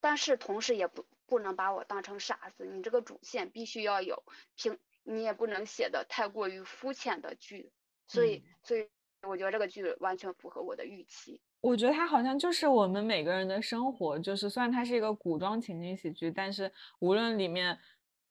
但是同时也不不能把我当成傻子，你这个主线必须要有平，你也不能写的太过于肤浅的剧，所以所以我觉得这个剧完全符合我的预期。我觉得它好像就是我们每个人的生活，就是虽然它是一个古装情景喜剧，但是无论里面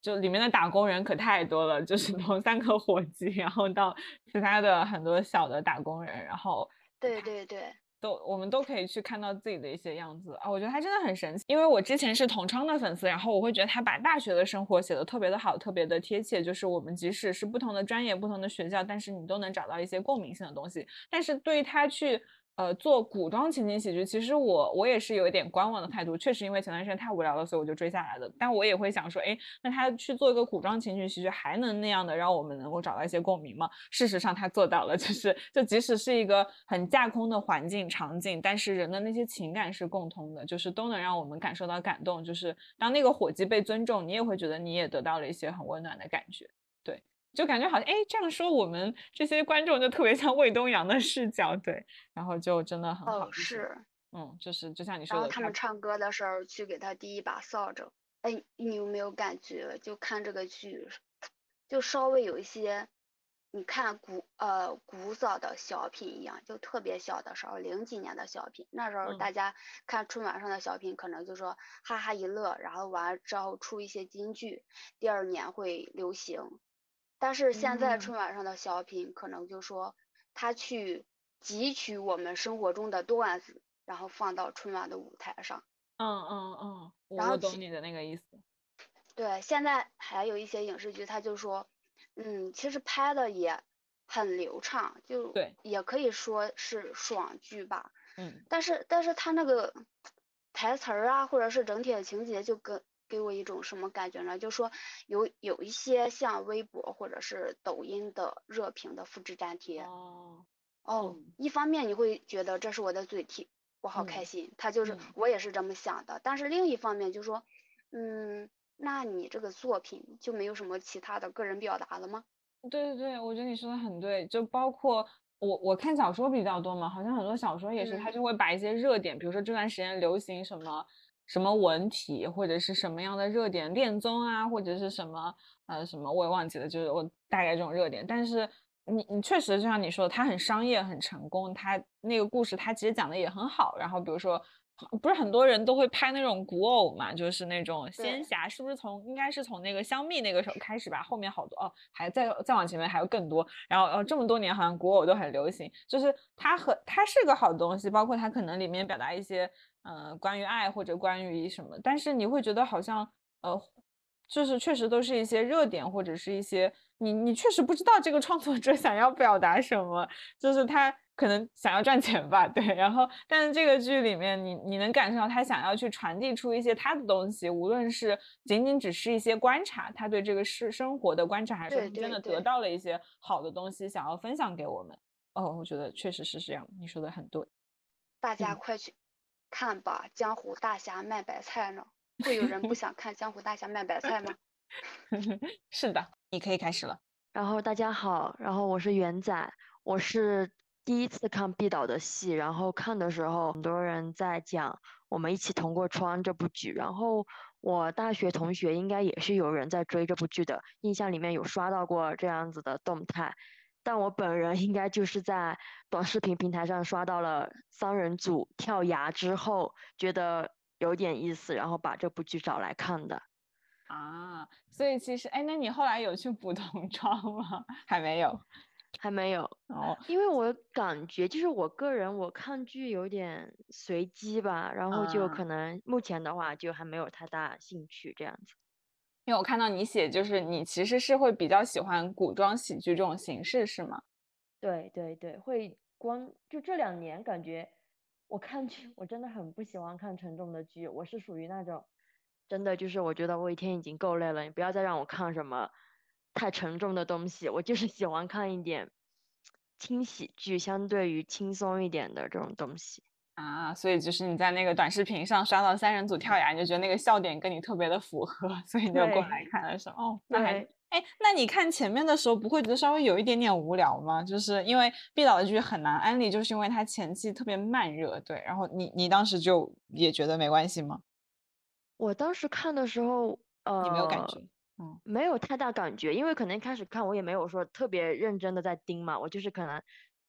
就里面的打工人可太多了，就是从三个伙计，然后到其他的很多小的打工人，然后对对对。都我们都可以去看到自己的一些样子啊，我觉得他真的很神奇。因为我之前是同窗的粉丝，然后我会觉得他把大学的生活写的特别的好，特别的贴切。就是我们即使是不同的专业、不同的学校，但是你都能找到一些共鸣性的东西。但是对于他去。呃，做古装情景喜剧，其实我我也是有一点观望的态度。确实，因为前段时间太无聊了，所以我就追下来的。但我也会想说，哎，那他去做一个古装情景喜剧，还能那样的让我们能够找到一些共鸣吗？事实上，他做到了，就是就即使是一个很架空的环境场景，但是人的那些情感是共通的，就是都能让我们感受到感动。就是当那个伙计被尊重，你也会觉得你也得到了一些很温暖的感觉。对。就感觉好像，哎，这样说我们这些观众就特别像魏东阳的视角，对，然后就真的很好。是，嗯，就是就像你说的，他们唱歌的时候去给他递一把扫帚，哎，你有没有感觉？就看这个剧，就稍微有一些，你看古呃古早的小品一样，就特别小的时候，零几年的小品，那时候大家看春晚上的小品，可能就说哈哈一乐，然后完了之后出一些金句，第二年会流行。但是现在春晚上的小品可能就说他去汲取我们生活中的段子，然后放到春晚的舞台上。嗯嗯嗯，我懂你的那个意思。对，现在还有一些影视剧，他就说，嗯，其实拍的也很流畅，就对，也可以说是爽剧吧。嗯。但是，但是他那个台词儿啊，或者是整体的情节，就跟。给我一种什么感觉呢？就说有有一些像微博或者是抖音的热评的复制粘贴。哦。哦，一方面你会觉得这是我的嘴替，我好开心，他就是我也是这么想的。但是另一方面就说，嗯，那你这个作品就没有什么其他的个人表达了吗？对对对，我觉得你说的很对，就包括我我看小说比较多嘛，好像很多小说也是，他就会把一些热点，比如说这段时间流行什么什么文体，或者是什么样的热点恋综啊，或者是什么呃什么我也忘记了，就是我大概这种热点，但是。你你确实就像你说的，它很商业，很成功。它那个故事，它其实讲的也很好。然后比如说，不是很多人都会拍那种古偶嘛，就是那种仙侠，是不是从应该是从那个香蜜那个时候开始吧？后面好多哦，还再再往前面还有更多。然后呃，这么多年好像古偶都很流行，就是它和它是个好东西，包括它可能里面表达一些呃关于爱或者关于什么，但是你会觉得好像呃，就是确实都是一些热点或者是一些。你你确实不知道这个创作者 想要表达什么，就是他可能想要赚钱吧，对。然后，但是这个剧里面，你你能感受到他想要去传递出一些他的东西，无论是仅仅只是一些观察，他对这个世生活的观察，还是真的得到了一些好的东西，想要分享给我们。哦，我觉得确实是这样，你说的很对。大家快去看吧，《江湖大侠卖白菜》呢，会有人不 想看《江湖大侠卖白菜》吗？是的。你可以开始了。然后大家好，然后我是元仔，我是第一次看毕导的戏，然后看的时候很多人在讲《我们一起同过窗》这部剧，然后我大学同学应该也是有人在追这部剧的，印象里面有刷到过这样子的动态，但我本人应该就是在短视频平台上刷到了三人组跳崖之后，觉得有点意思，然后把这部剧找来看的。啊，所以其实，哎，那你后来有去补童装吗？还没有，还没有哦。因为我感觉，就是我个人我看剧有点随机吧，然后就可能目前的话就还没有太大兴趣这样子。因为我看到你写，就是你其实是会比较喜欢古装喜剧这种形式，是吗？对对对，会光就这两年感觉我看剧，我真的很不喜欢看沉重的剧，我是属于那种。真的就是，我觉得我一天已经够累了，你不要再让我看什么太沉重的东西。我就是喜欢看一点轻喜剧，相对于轻松一点的这种东西啊。所以就是你在那个短视频上刷到三人组跳崖，你就觉得那个笑点跟你特别的符合，所以你就过来看了，是哦。那还哎，那你看前面的时候不会觉得稍微有一点点无聊吗？就是因为毕导的剧很难安利，就是因为它前期特别慢热，对。然后你你当时就也觉得没关系吗？我当时看的时候，呃，你没有感觉，嗯，没有太大感觉，因为可能一开始看我也没有说特别认真的在盯嘛，我就是可能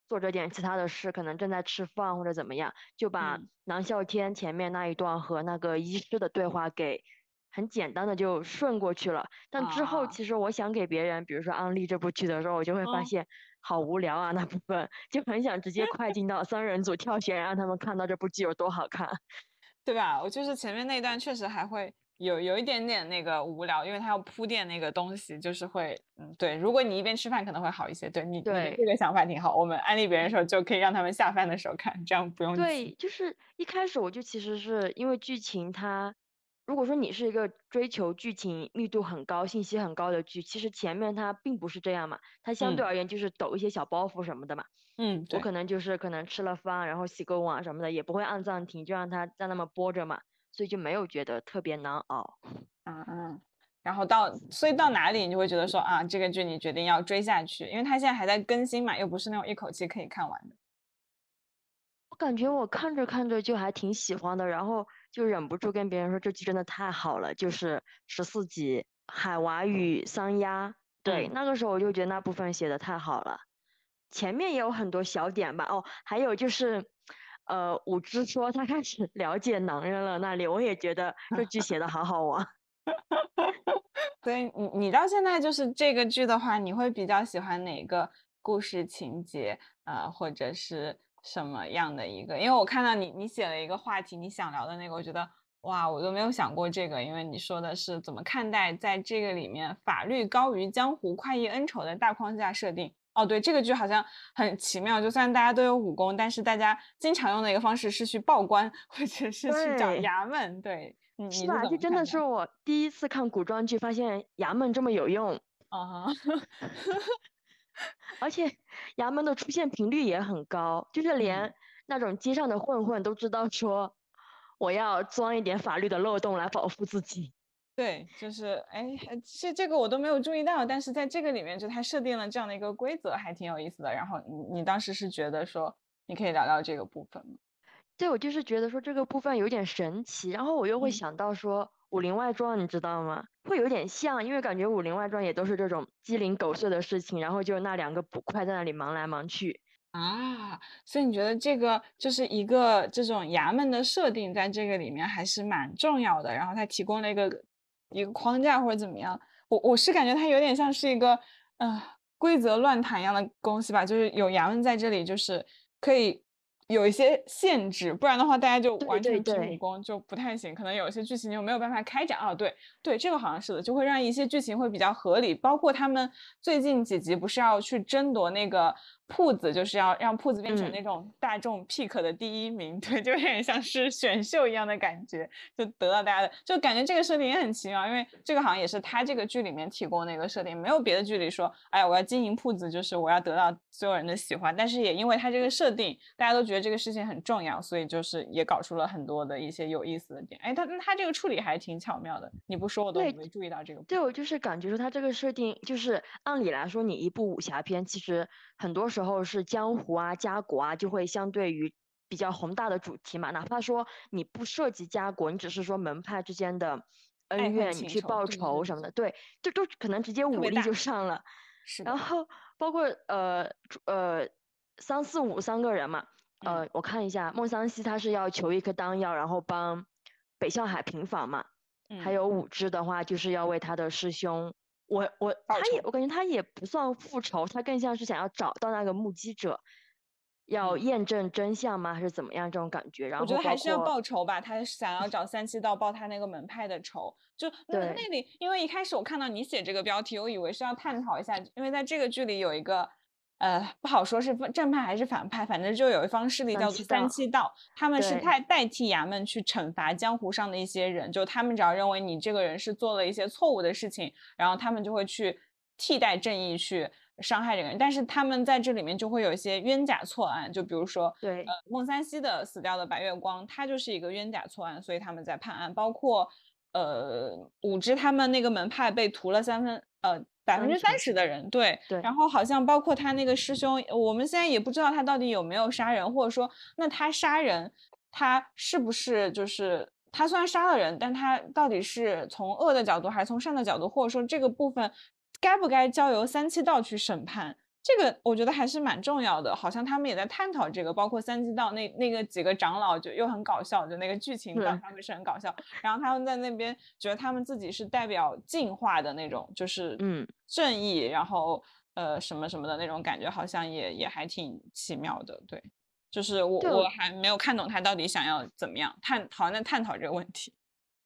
做着点其他的事，可能正在吃饭或者怎么样，就把南啸天前面那一段和那个医师的对话给很简单的就顺过去了。但之后其实我想给别人，比如说安利这部剧的时候，我就会发现好无聊啊那部分，就很想直接快进到三人组跳悬，让他们看到这部剧有多好看。对吧？我就是前面那段确实还会有有一点点那个无聊，因为他要铺垫那个东西，就是会，嗯，对。如果你一边吃饭可能会好一些。对你，对这个想法挺好。我们安利别人的时候就可以让他们下饭的时候看，这样不用。对，就是一开始我就其实是因为剧情它，如果说你是一个追求剧情密度很高、信息很高的剧，其实前面它并不是这样嘛，它相对而言就是抖一些小包袱什么的嘛。嗯，我可能就是可能吃了饭，然后洗个碗什么的，也不会按暂停，就让它在那么播着嘛，所以就没有觉得特别难熬。嗯嗯，然后到所以到哪里你就会觉得说啊，这个剧你决定要追下去，因为它现在还在更新嘛，又不是那种一口气可以看完的。我感觉我看着看着就还挺喜欢的，然后就忍不住跟别人说这剧真的太好了，就是十四集《海娃与桑丫》，对，那个时候我就觉得那部分写的太好了。前面也有很多小点吧，哦，还有就是，呃，武之说他开始了解男人了，那里我也觉得这剧写的好好玩。所以你你到现在就是这个剧的话，你会比较喜欢哪个故事情节啊，或者是什么样的一个？因为我看到你你写了一个话题，你想聊的那个，我觉得哇，我都没有想过这个，因为你说的是怎么看待在这个里面法律高于江湖、快意恩仇的大框架设定。哦，对，这个剧好像很奇妙。就虽然大家都有武功，但是大家经常用的一个方式是去报官，或者是去找衙门。对，是吧？这真的是我第一次看古装剧，发现衙门这么有用。啊，而且衙门的出现频率也很高，就是连那种街上的混混都知道说，我要钻一点法律的漏洞来保护自己。对，就是哎，其实这个我都没有注意到，但是在这个里面，就他设定了这样的一个规则，还挺有意思的。然后你你当时是觉得说，你可以聊聊这个部分吗？对，我就是觉得说这个部分有点神奇，然后我又会想到说《武林外传》，你知道吗？会有点像，因为感觉《武林外传》也都是这种鸡零狗碎的事情，然后就那两个捕快在那里忙来忙去。啊，所以你觉得这个就是一个这种衙门的设定，在这个里面还是蛮重要的。然后它提供了一个。一个框架或者怎么样，我我是感觉它有点像是一个呃规则乱谈一样的东西吧，就是有衙门在这里，就是可以有一些限制，不然的话大家就完全拼武功就不太行，可能有一些剧情就没有办法开展啊。对对，这个好像是的，就会让一些剧情会比较合理，包括他们最近几集不是要去争夺那个。铺子就是要让铺子变成那种大众 pick 的第一名，对，就有点像是选秀一样的感觉，就得到大家的，就感觉这个设定也很奇妙，因为这个好像也是他这个剧里面提供的一个设定，没有别的剧里说，哎，我要经营铺子，就是我要得到所有人的喜欢，但是也因为他这个设定，大家都觉得这个事情很重要，所以就是也搞出了很多的一些有意思的点，哎，他他这个处理还挺巧妙的，你不说我都没注意到这个。对，我就是感觉说他这个设定，就是按理来说，你一部武侠片其实。很多时候是江湖啊、家国啊，就会相对于比较宏大的主题嘛。哪怕说你不涉及家国，你只是说门派之间的恩怨，你去报仇什么的，对，这都可能直接武力就上了。然后包括呃呃三四五三个人嘛，呃，我看一下，孟桑西他是要求一颗丹药，然后帮北向海平反嘛。还有武之的话，就是要为他的师兄。我我他也我感觉他也不算复仇，他更像是想要找到那个目击者，要验证真相吗？还是怎么样这种感觉？然后我觉得还是要报仇吧，他想要找三七道报他那个门派的仇。就那那里，因为一开始我看到你写这个标题，我以为是要探讨一下，因为在这个剧里有一个。呃，不好说是正派还是反派，反正就有一方势力叫做三七。道，他们是代代替衙门去惩罚江湖上的一些人，就他们只要认为你这个人是做了一些错误的事情，然后他们就会去替代正义去伤害这个人，但是他们在这里面就会有一些冤假错案，就比如说，对，呃，孟三熙的死掉的白月光，他就是一个冤假错案，所以他们在判案，包括呃，武之他们那个门派被屠了三分，呃。百分之三十的人，对，对，然后好像包括他那个师兄，我们现在也不知道他到底有没有杀人，或者说，那他杀人，他是不是就是他虽然杀了人，但他到底是从恶的角度还是从善的角度，或者说这个部分该不该交由三七道去审判？这个我觉得还是蛮重要的，好像他们也在探讨这个，包括三季道那那个几个长老就又很搞笑，就那个剧情到他们是很搞笑。然后他们在那边觉得他们自己是代表进化的那种，就是嗯正义，然后呃什么什么的那种感觉，好像也也还挺奇妙的。对，就是我我还没有看懂他到底想要怎么样探，好像在探讨这个问题。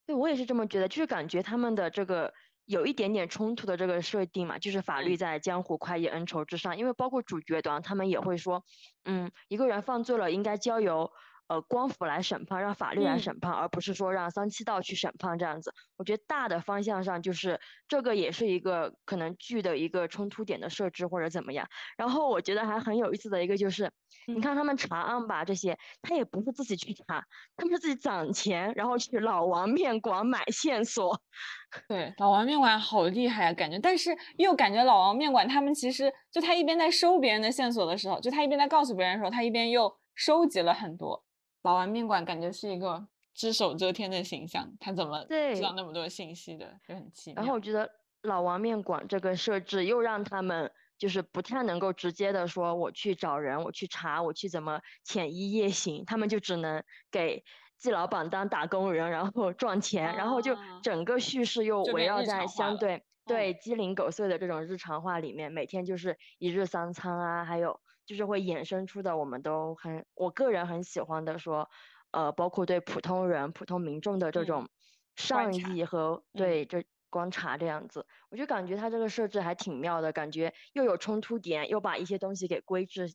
对我也是这么觉得，就是感觉他们的这个。有一点点冲突的这个设定嘛，就是法律在江湖快意恩仇之上，因为包括主角端他们也会说，嗯，一个人犯罪了应该交由呃光伏来审判，让法律来审判，而不是说让三七道去审判这样子。我觉得大的方向上就是这个也是一个可能剧的一个冲突点的设置或者怎么样。然后我觉得还很有意思的一个就是，你看他们查案吧，这些他也不是自己去查，他们是自己攒钱，然后去老王面馆买线索。对，老王面馆好厉害啊，感觉，但是又感觉老王面馆他们其实就他一边在收别人的线索的时候，就他一边在告诉别人的时候，他一边又收集了很多。老王面馆感觉是一个只手遮天的形象，他怎么知道那么多信息的，就很奇妙。然后我觉得老王面馆这个设置又让他们就是不太能够直接的说我去找人，我去查，我去怎么潜移夜行，他们就只能给。季老板当打工人，然后赚钱，然后就整个叙事又围绕在相对对鸡零狗碎的这种日常化里面，每天就是一日三餐啊，还有就是会衍生出的，我们都很我个人很喜欢的说，呃，包括对普通人、普通民众的这种善意和对这观察这样子，我就感觉他这个设置还挺妙的，感觉又有冲突点，又把一些东西给规制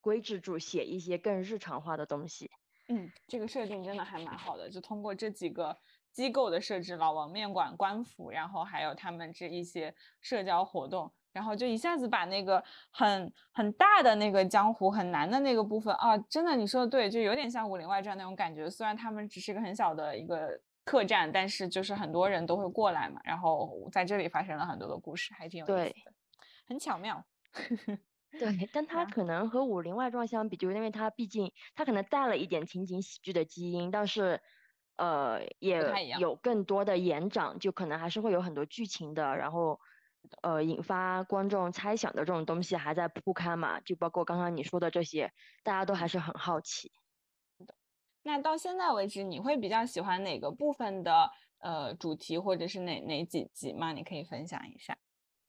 规制住，写一些更日常化的东西。嗯，这个设定真的还蛮好的，就通过这几个机构的设置，老王面馆、官府，然后还有他们这一些社交活动，然后就一下子把那个很很大的那个江湖很难的那个部分啊，真的你说的对，就有点像《武林外传》那种感觉。虽然他们只是一个很小的一个客栈，但是就是很多人都会过来嘛，然后在这里发生了很多的故事，还挺有意思的，很巧妙。对，但它可能和《武林外传》相比，就是因为它毕竟它可能带了一点情景喜剧的基因，但是呃也有更多的延展，就可能还是会有很多剧情的，然后呃引发观众猜想的这种东西还在铺开嘛，就包括刚刚你说的这些，大家都还是很好奇。那到现在为止，你会比较喜欢哪个部分的呃主题，或者是哪哪几集吗？你可以分享一下。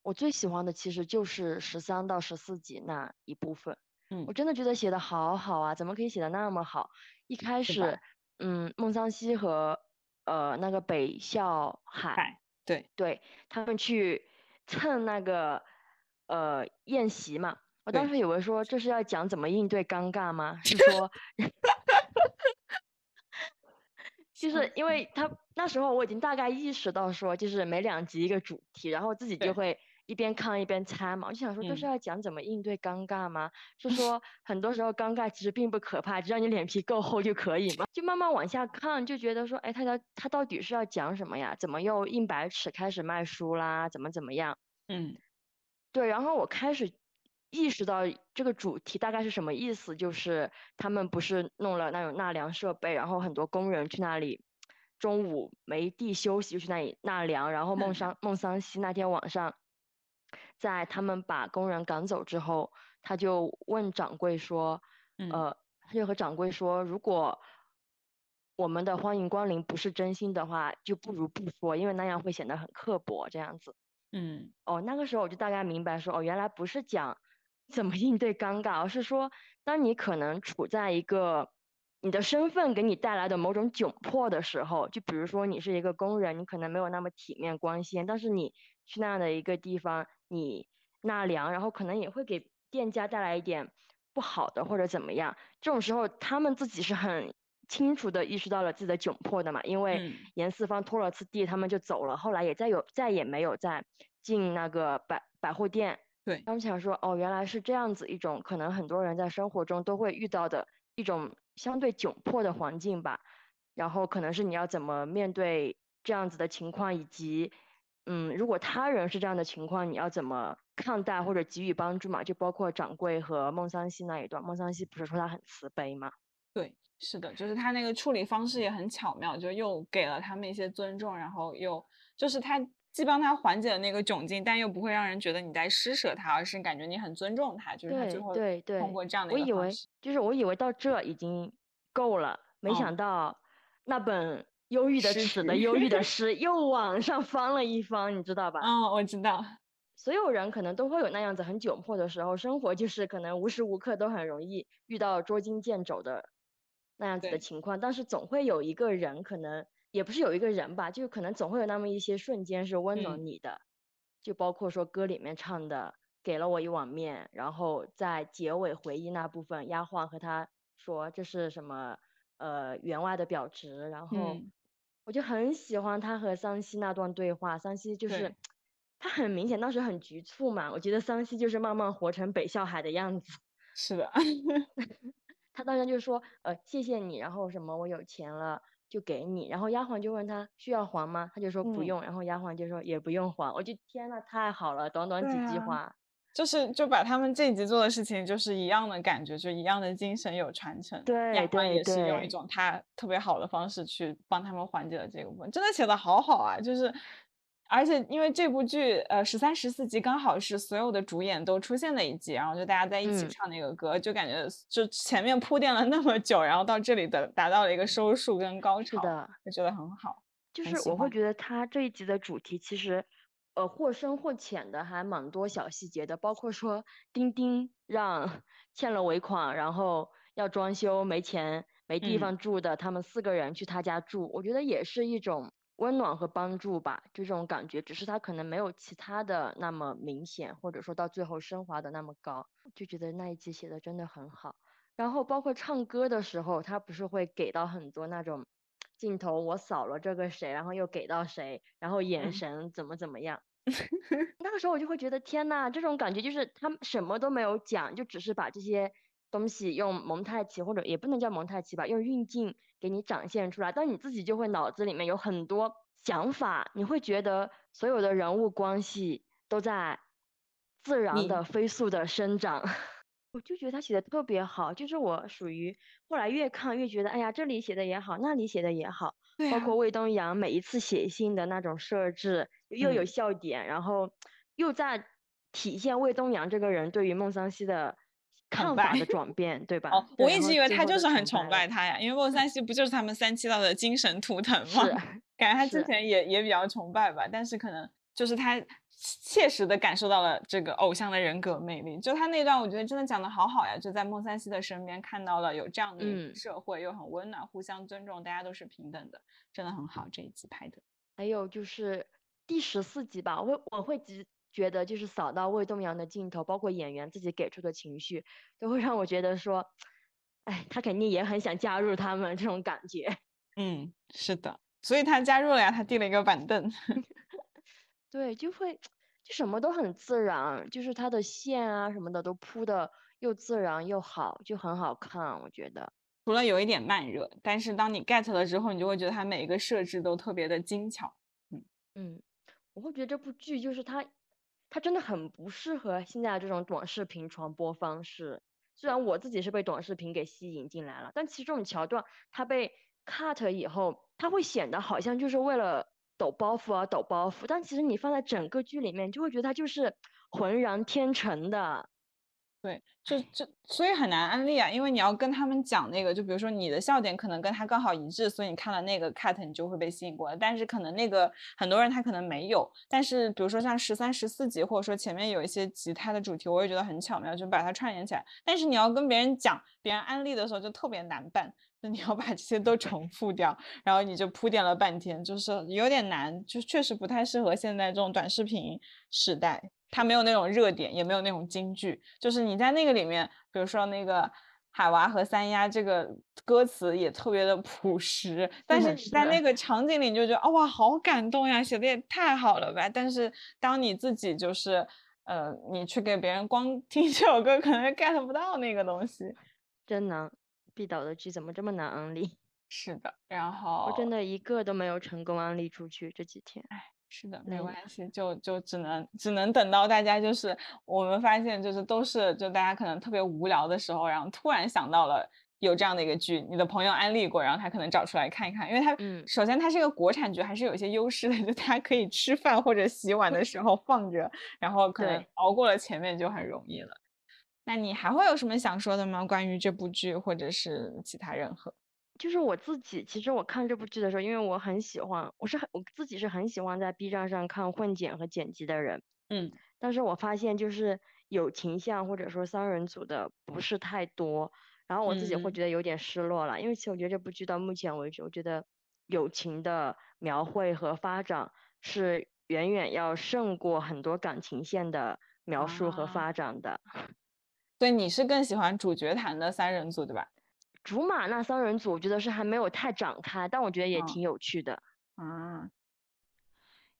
我最喜欢的其实就是十三到十四集那一部分，嗯，我真的觉得写的好好啊，怎么可以写的那么好？一开始，嗯，孟桑希和呃那个北笑海，对对，他们去蹭那个呃宴席嘛，我当时以为说这是要讲怎么应对尴尬吗？是 说，就是因为他那时候我已经大概意识到说，就是每两集一个主题，然后自己就会。一边看一边猜嘛，我就想说这是要讲怎么应对尴尬吗？是 说很多时候尴尬其实并不可怕，只要你脸皮够厚就可以嘛。就慢慢往下看，就觉得说，哎，他他他到底是要讲什么呀？怎么又硬白尺开始卖书啦？怎么怎么样？嗯，对。然后我开始意识到这个主题大概是什么意思，就是他们不是弄了那种纳凉设备，然后很多工人去那里中午没地休息就去那里纳凉，然后孟 桑孟桑西那天晚上。在他们把工人赶走之后，他就问掌柜说：“呃，他就和掌柜说，如果我们的欢迎光临不是真心的话，就不如不说，因为那样会显得很刻薄。这样子。”嗯，哦，那个时候我就大概明白说，哦，原来不是讲怎么应对尴尬，而是说，当你可能处在一个你的身份给你带来的某种窘迫的时候，就比如说你是一个工人，你可能没有那么体面光鲜，但是你去那样的一个地方。你纳凉，然后可能也会给店家带来一点不好的或者怎么样。这种时候，他们自己是很清楚的意识到了自己的窘迫的嘛。因为严四方拖了次地，他们就走了，后来也再有再也没有再进那个百百货店。对，他们想说，哦，原来是这样子一种可能很多人在生活中都会遇到的一种相对窘迫的环境吧。然后可能是你要怎么面对这样子的情况，以及。嗯，如果他人是这样的情况，你要怎么看待或者给予帮助嘛？就包括掌柜和孟桑西那一段，孟桑西不是说他很慈悲吗？对，是的，就是他那个处理方式也很巧妙，就又给了他们一些尊重，然后又就是他既帮他缓解了那个窘境，但又不会让人觉得你在施舍他，而是感觉你很尊重他，就是他最后通过这样的一个我以为就是我以为到这已经够了，没想到那本。忧郁的尺的忧郁的诗又往上翻了一翻，你知道吧？嗯，我知道。所有人可能都会有那样子很窘迫的时候，生活就是可能无时无刻都很容易遇到捉襟见肘的那样子的情况，但是总会有一个人，可能也不是有一个人吧，就可能总会有那么一些瞬间是温暖你的，就包括说歌里面唱的“给了我一碗面”，然后在结尾回忆那部分，丫鬟和他说这是什么？呃，员外的表侄，然后我就很喜欢他和桑西那段对话。桑西就是他很明显当时很局促嘛，我觉得桑西就是慢慢活成北笑海的样子。是的，他当时就说呃谢谢你，然后什么我有钱了就给你，然后丫鬟就问他需要还吗？他就说不用，然后丫鬟就说也不用还。我就天呐，太好了，短短几句话。就是就把他们这一集做的事情就是一样的感觉，就一样的精神有传承。对，丫鬟也是用一种他特别好的方式去帮他们缓解了这个部分，真的写的好好啊！就是，而且因为这部剧呃十三十四集刚好是所有的主演都出现的一集，然后就大家在一起唱那个歌，就感觉就前面铺垫了那么久，然后到这里的达到了一个收束跟高潮，我觉得很好。就是我会觉得他这一集的主题其实。呃，或深或浅的还蛮多小细节的，包括说丁丁让欠了尾款，然后要装修没钱没地方住的，他们四个人去他家住，我觉得也是一种温暖和帮助吧，就这种感觉，只是他可能没有其他的那么明显，或者说到最后升华的那么高，就觉得那一集写的真的很好。然后包括唱歌的时候，他不是会给到很多那种。镜头我扫了这个谁，然后又给到谁，然后眼神怎么怎么样？那个时候我就会觉得天呐，这种感觉就是他什么都没有讲，就只是把这些东西用蒙太奇或者也不能叫蒙太奇吧，用运镜给你展现出来，但你自己就会脑子里面有很多想法，你会觉得所有的人物关系都在自然的飞速的生长。我就觉得他写的特别好，就是我属于后来越看越觉得，哎呀，这里写的也好，那里写的也好，包括魏东阳每一次写信的那种设置，又有笑点，然后又在体现魏东阳这个人对于孟桑希的看法的转变，对吧？哦，我一直以为他就是很崇拜他呀，因为孟三希不就是他们三七道的精神图腾吗？感觉他之前也也比较崇拜吧，但是可能就是他。切实的感受到了这个偶像的人格魅力，就他那段，我觉得真的讲的好好呀。就在孟三希的身边看到了有这样的社会，又很温暖，互相尊重，大家都是平等的，真的很好。这一集拍的，还有就是第十四集吧，我我会觉觉得就是扫到魏东阳的镜头，包括演员自己给出的情绪，都会让我觉得说，哎，他肯定也很想加入他们这种感觉。嗯，是的，所以他加入了呀，他递了一个板凳。对，就会就什么都很自然，就是他的线啊什么的都铺的又自然又好，就很好看。我觉得除了有一点慢热，但是当你 get 了之后，你就会觉得它每一个设置都特别的精巧。嗯嗯，我会觉得这部剧就是它，它真的很不适合现在这种短视频传播方式。虽然我自己是被短视频给吸引进来了，但其实这种桥段它被 cut 以后，它会显得好像就是为了。抖包袱啊，抖包袱，但其实你放在整个剧里面，就会觉得它就是浑然天成的。对，就就所以很难安利啊，因为你要跟他们讲那个，就比如说你的笑点可能跟他刚好一致，所以你看了那个 cut，你就会被吸引过来。但是可能那个很多人他可能没有。但是比如说像十三、十四集，或者说前面有一些集它的主题，我也觉得很巧妙，就把它串联起来。但是你要跟别人讲，别人安利的时候就特别难办。你要把这些都重复掉，然后你就铺垫了半天，就是有点难，就确实不太适合现在这种短视频时代。它没有那种热点，也没有那种金句，就是你在那个里面，比如说那个海娃和三丫，这个歌词也特别的朴实，但是你在那个场景里你就觉得，哇，好感动呀，写的也太好了吧。但是当你自己就是，呃，你去给别人光听这首歌，可能 get 不到那个东西，真难。毕导的剧怎么这么难安利？是的，然后我真的一个都没有成功安利出去。这几天，哎，是的，没关系，就就只能只能等到大家就是我们发现就是都是就大家可能特别无聊的时候，然后突然想到了有这样的一个剧，你的朋友安利过，然后他可能找出来看一看，因为他嗯，首先它是一个国产剧，还是有一些优势的，就大家可以吃饭或者洗碗的时候放着，然后可能熬过了前面就很容易了。那你还会有什么想说的吗？关于这部剧，或者是其他任何？就是我自己，其实我看这部剧的时候，因为我很喜欢，我是很我自己是很喜欢在 B 站上看混剪和剪辑的人，嗯，但是我发现就是友情向或者说三人组的不是太多，然后我自己会觉得有点失落了，因为其实我觉得这部剧到目前为止，我觉得友情的描绘和发展是远远要胜过很多感情线的描述和发展的。对，你是更喜欢主角团的三人组对吧？竹马那三人组，我觉得是还没有太展开，但我觉得也挺有趣的。嗯，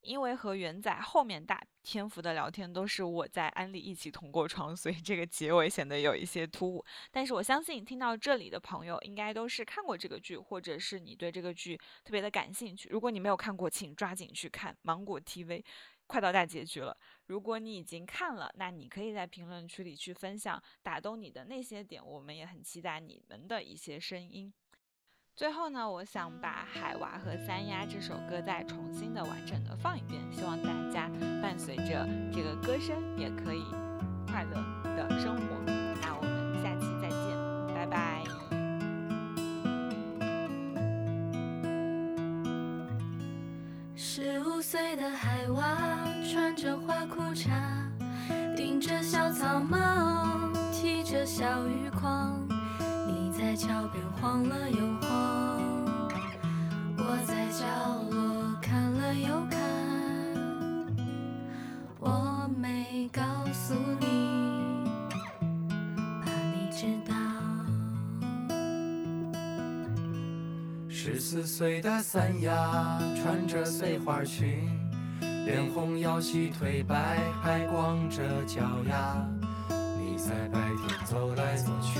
因为和元仔后面大篇幅的聊天都是我在安利一起同过窗，所以这个结尾显得有一些突兀。但是我相信听到这里的朋友应该都是看过这个剧，或者是你对这个剧特别的感兴趣。如果你没有看过，请抓紧去看芒果 TV，快到大结局了。如果你已经看了，那你可以在评论区里去分享打动你的那些点，我们也很期待你们的一些声音。最后呢，我想把《海娃和三丫》这首歌再重新的完整的放一遍，希望大家伴随着这个歌声也可以快乐的生活。那我们下期再见，拜拜。十五岁的海娃。着花裤衩，顶着小草帽，提着小鱼筐，你在桥边晃了又晃，我在角落看了又看，我没告诉你，怕你知道。十四岁的三丫，穿着碎花裙。脸红腰细腿白，还光着脚丫。你在白天走来走去，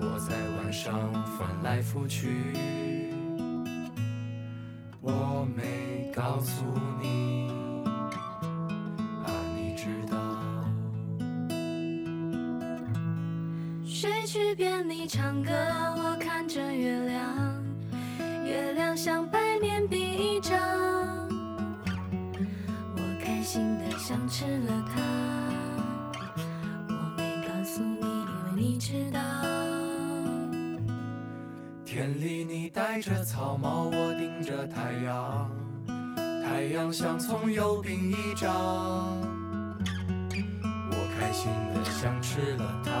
我在晚上翻来覆去。我没告诉你，怕你知道。谁去边你唱歌，我看着月亮，月亮像想吃了它，我没告诉你，因为你知道。田里你戴着草帽，我盯着太阳，太阳像葱油饼一张，我开心的想吃了它，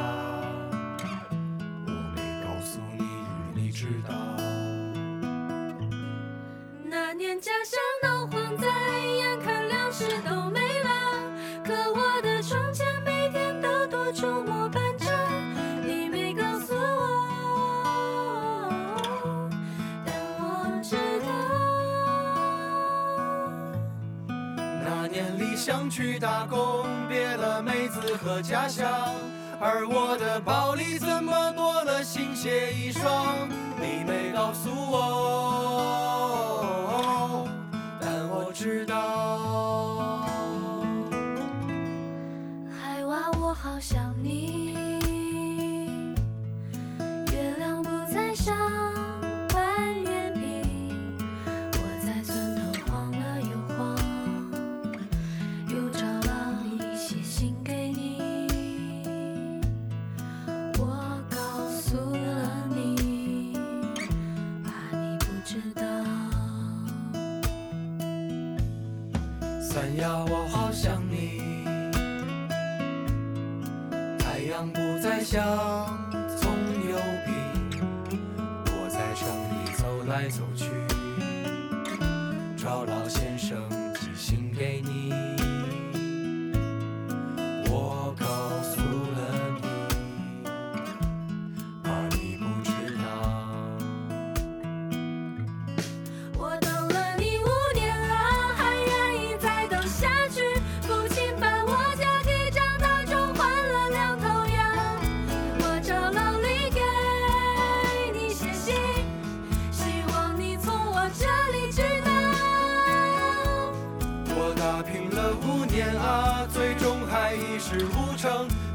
想去打工，别了妹子和家乡，而我的包里怎么多了新鞋一双？你没告诉我，但我知道。海娃，我好想你。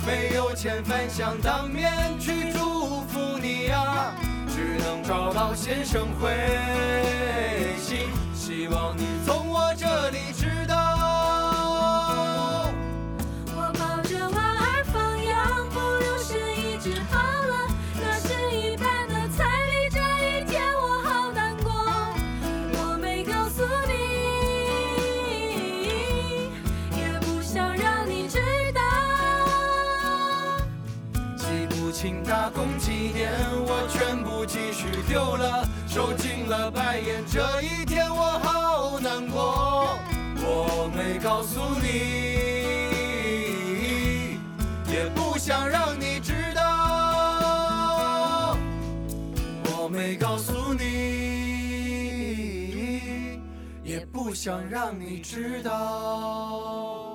没有钱反想当面去祝福你啊、只能找到先生回信，希望你从我这里知我全部积蓄丢了，受尽了白眼，这一天我好难过。我没告诉你，也不想让你知道。我没告诉你，也不想让你知道。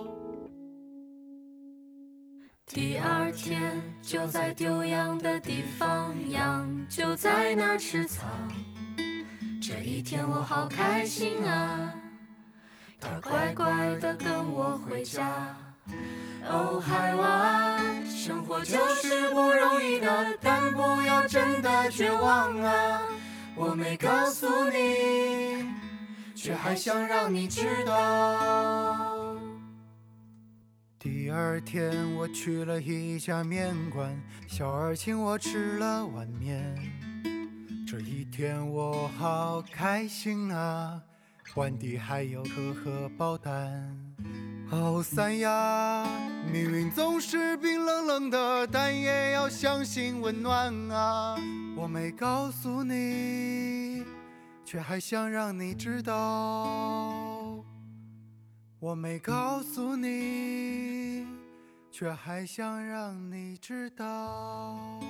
第二天就在丢羊的地方，羊就在那儿吃草。这一天我好开心啊，它乖乖的跟我回家。哦，海娃，生活就是不容易的，但不要真的绝望啊。我没告诉你，却还想让你知道。第二天我去了一家面馆，小二请我吃了碗面。这一天我好开心啊，碗底还有个荷包蛋。哦，三亚，命运总是冰冷冷的，但也要相信温暖啊。我没告诉你，却还想让你知道。我没告诉你，却还想让你知道。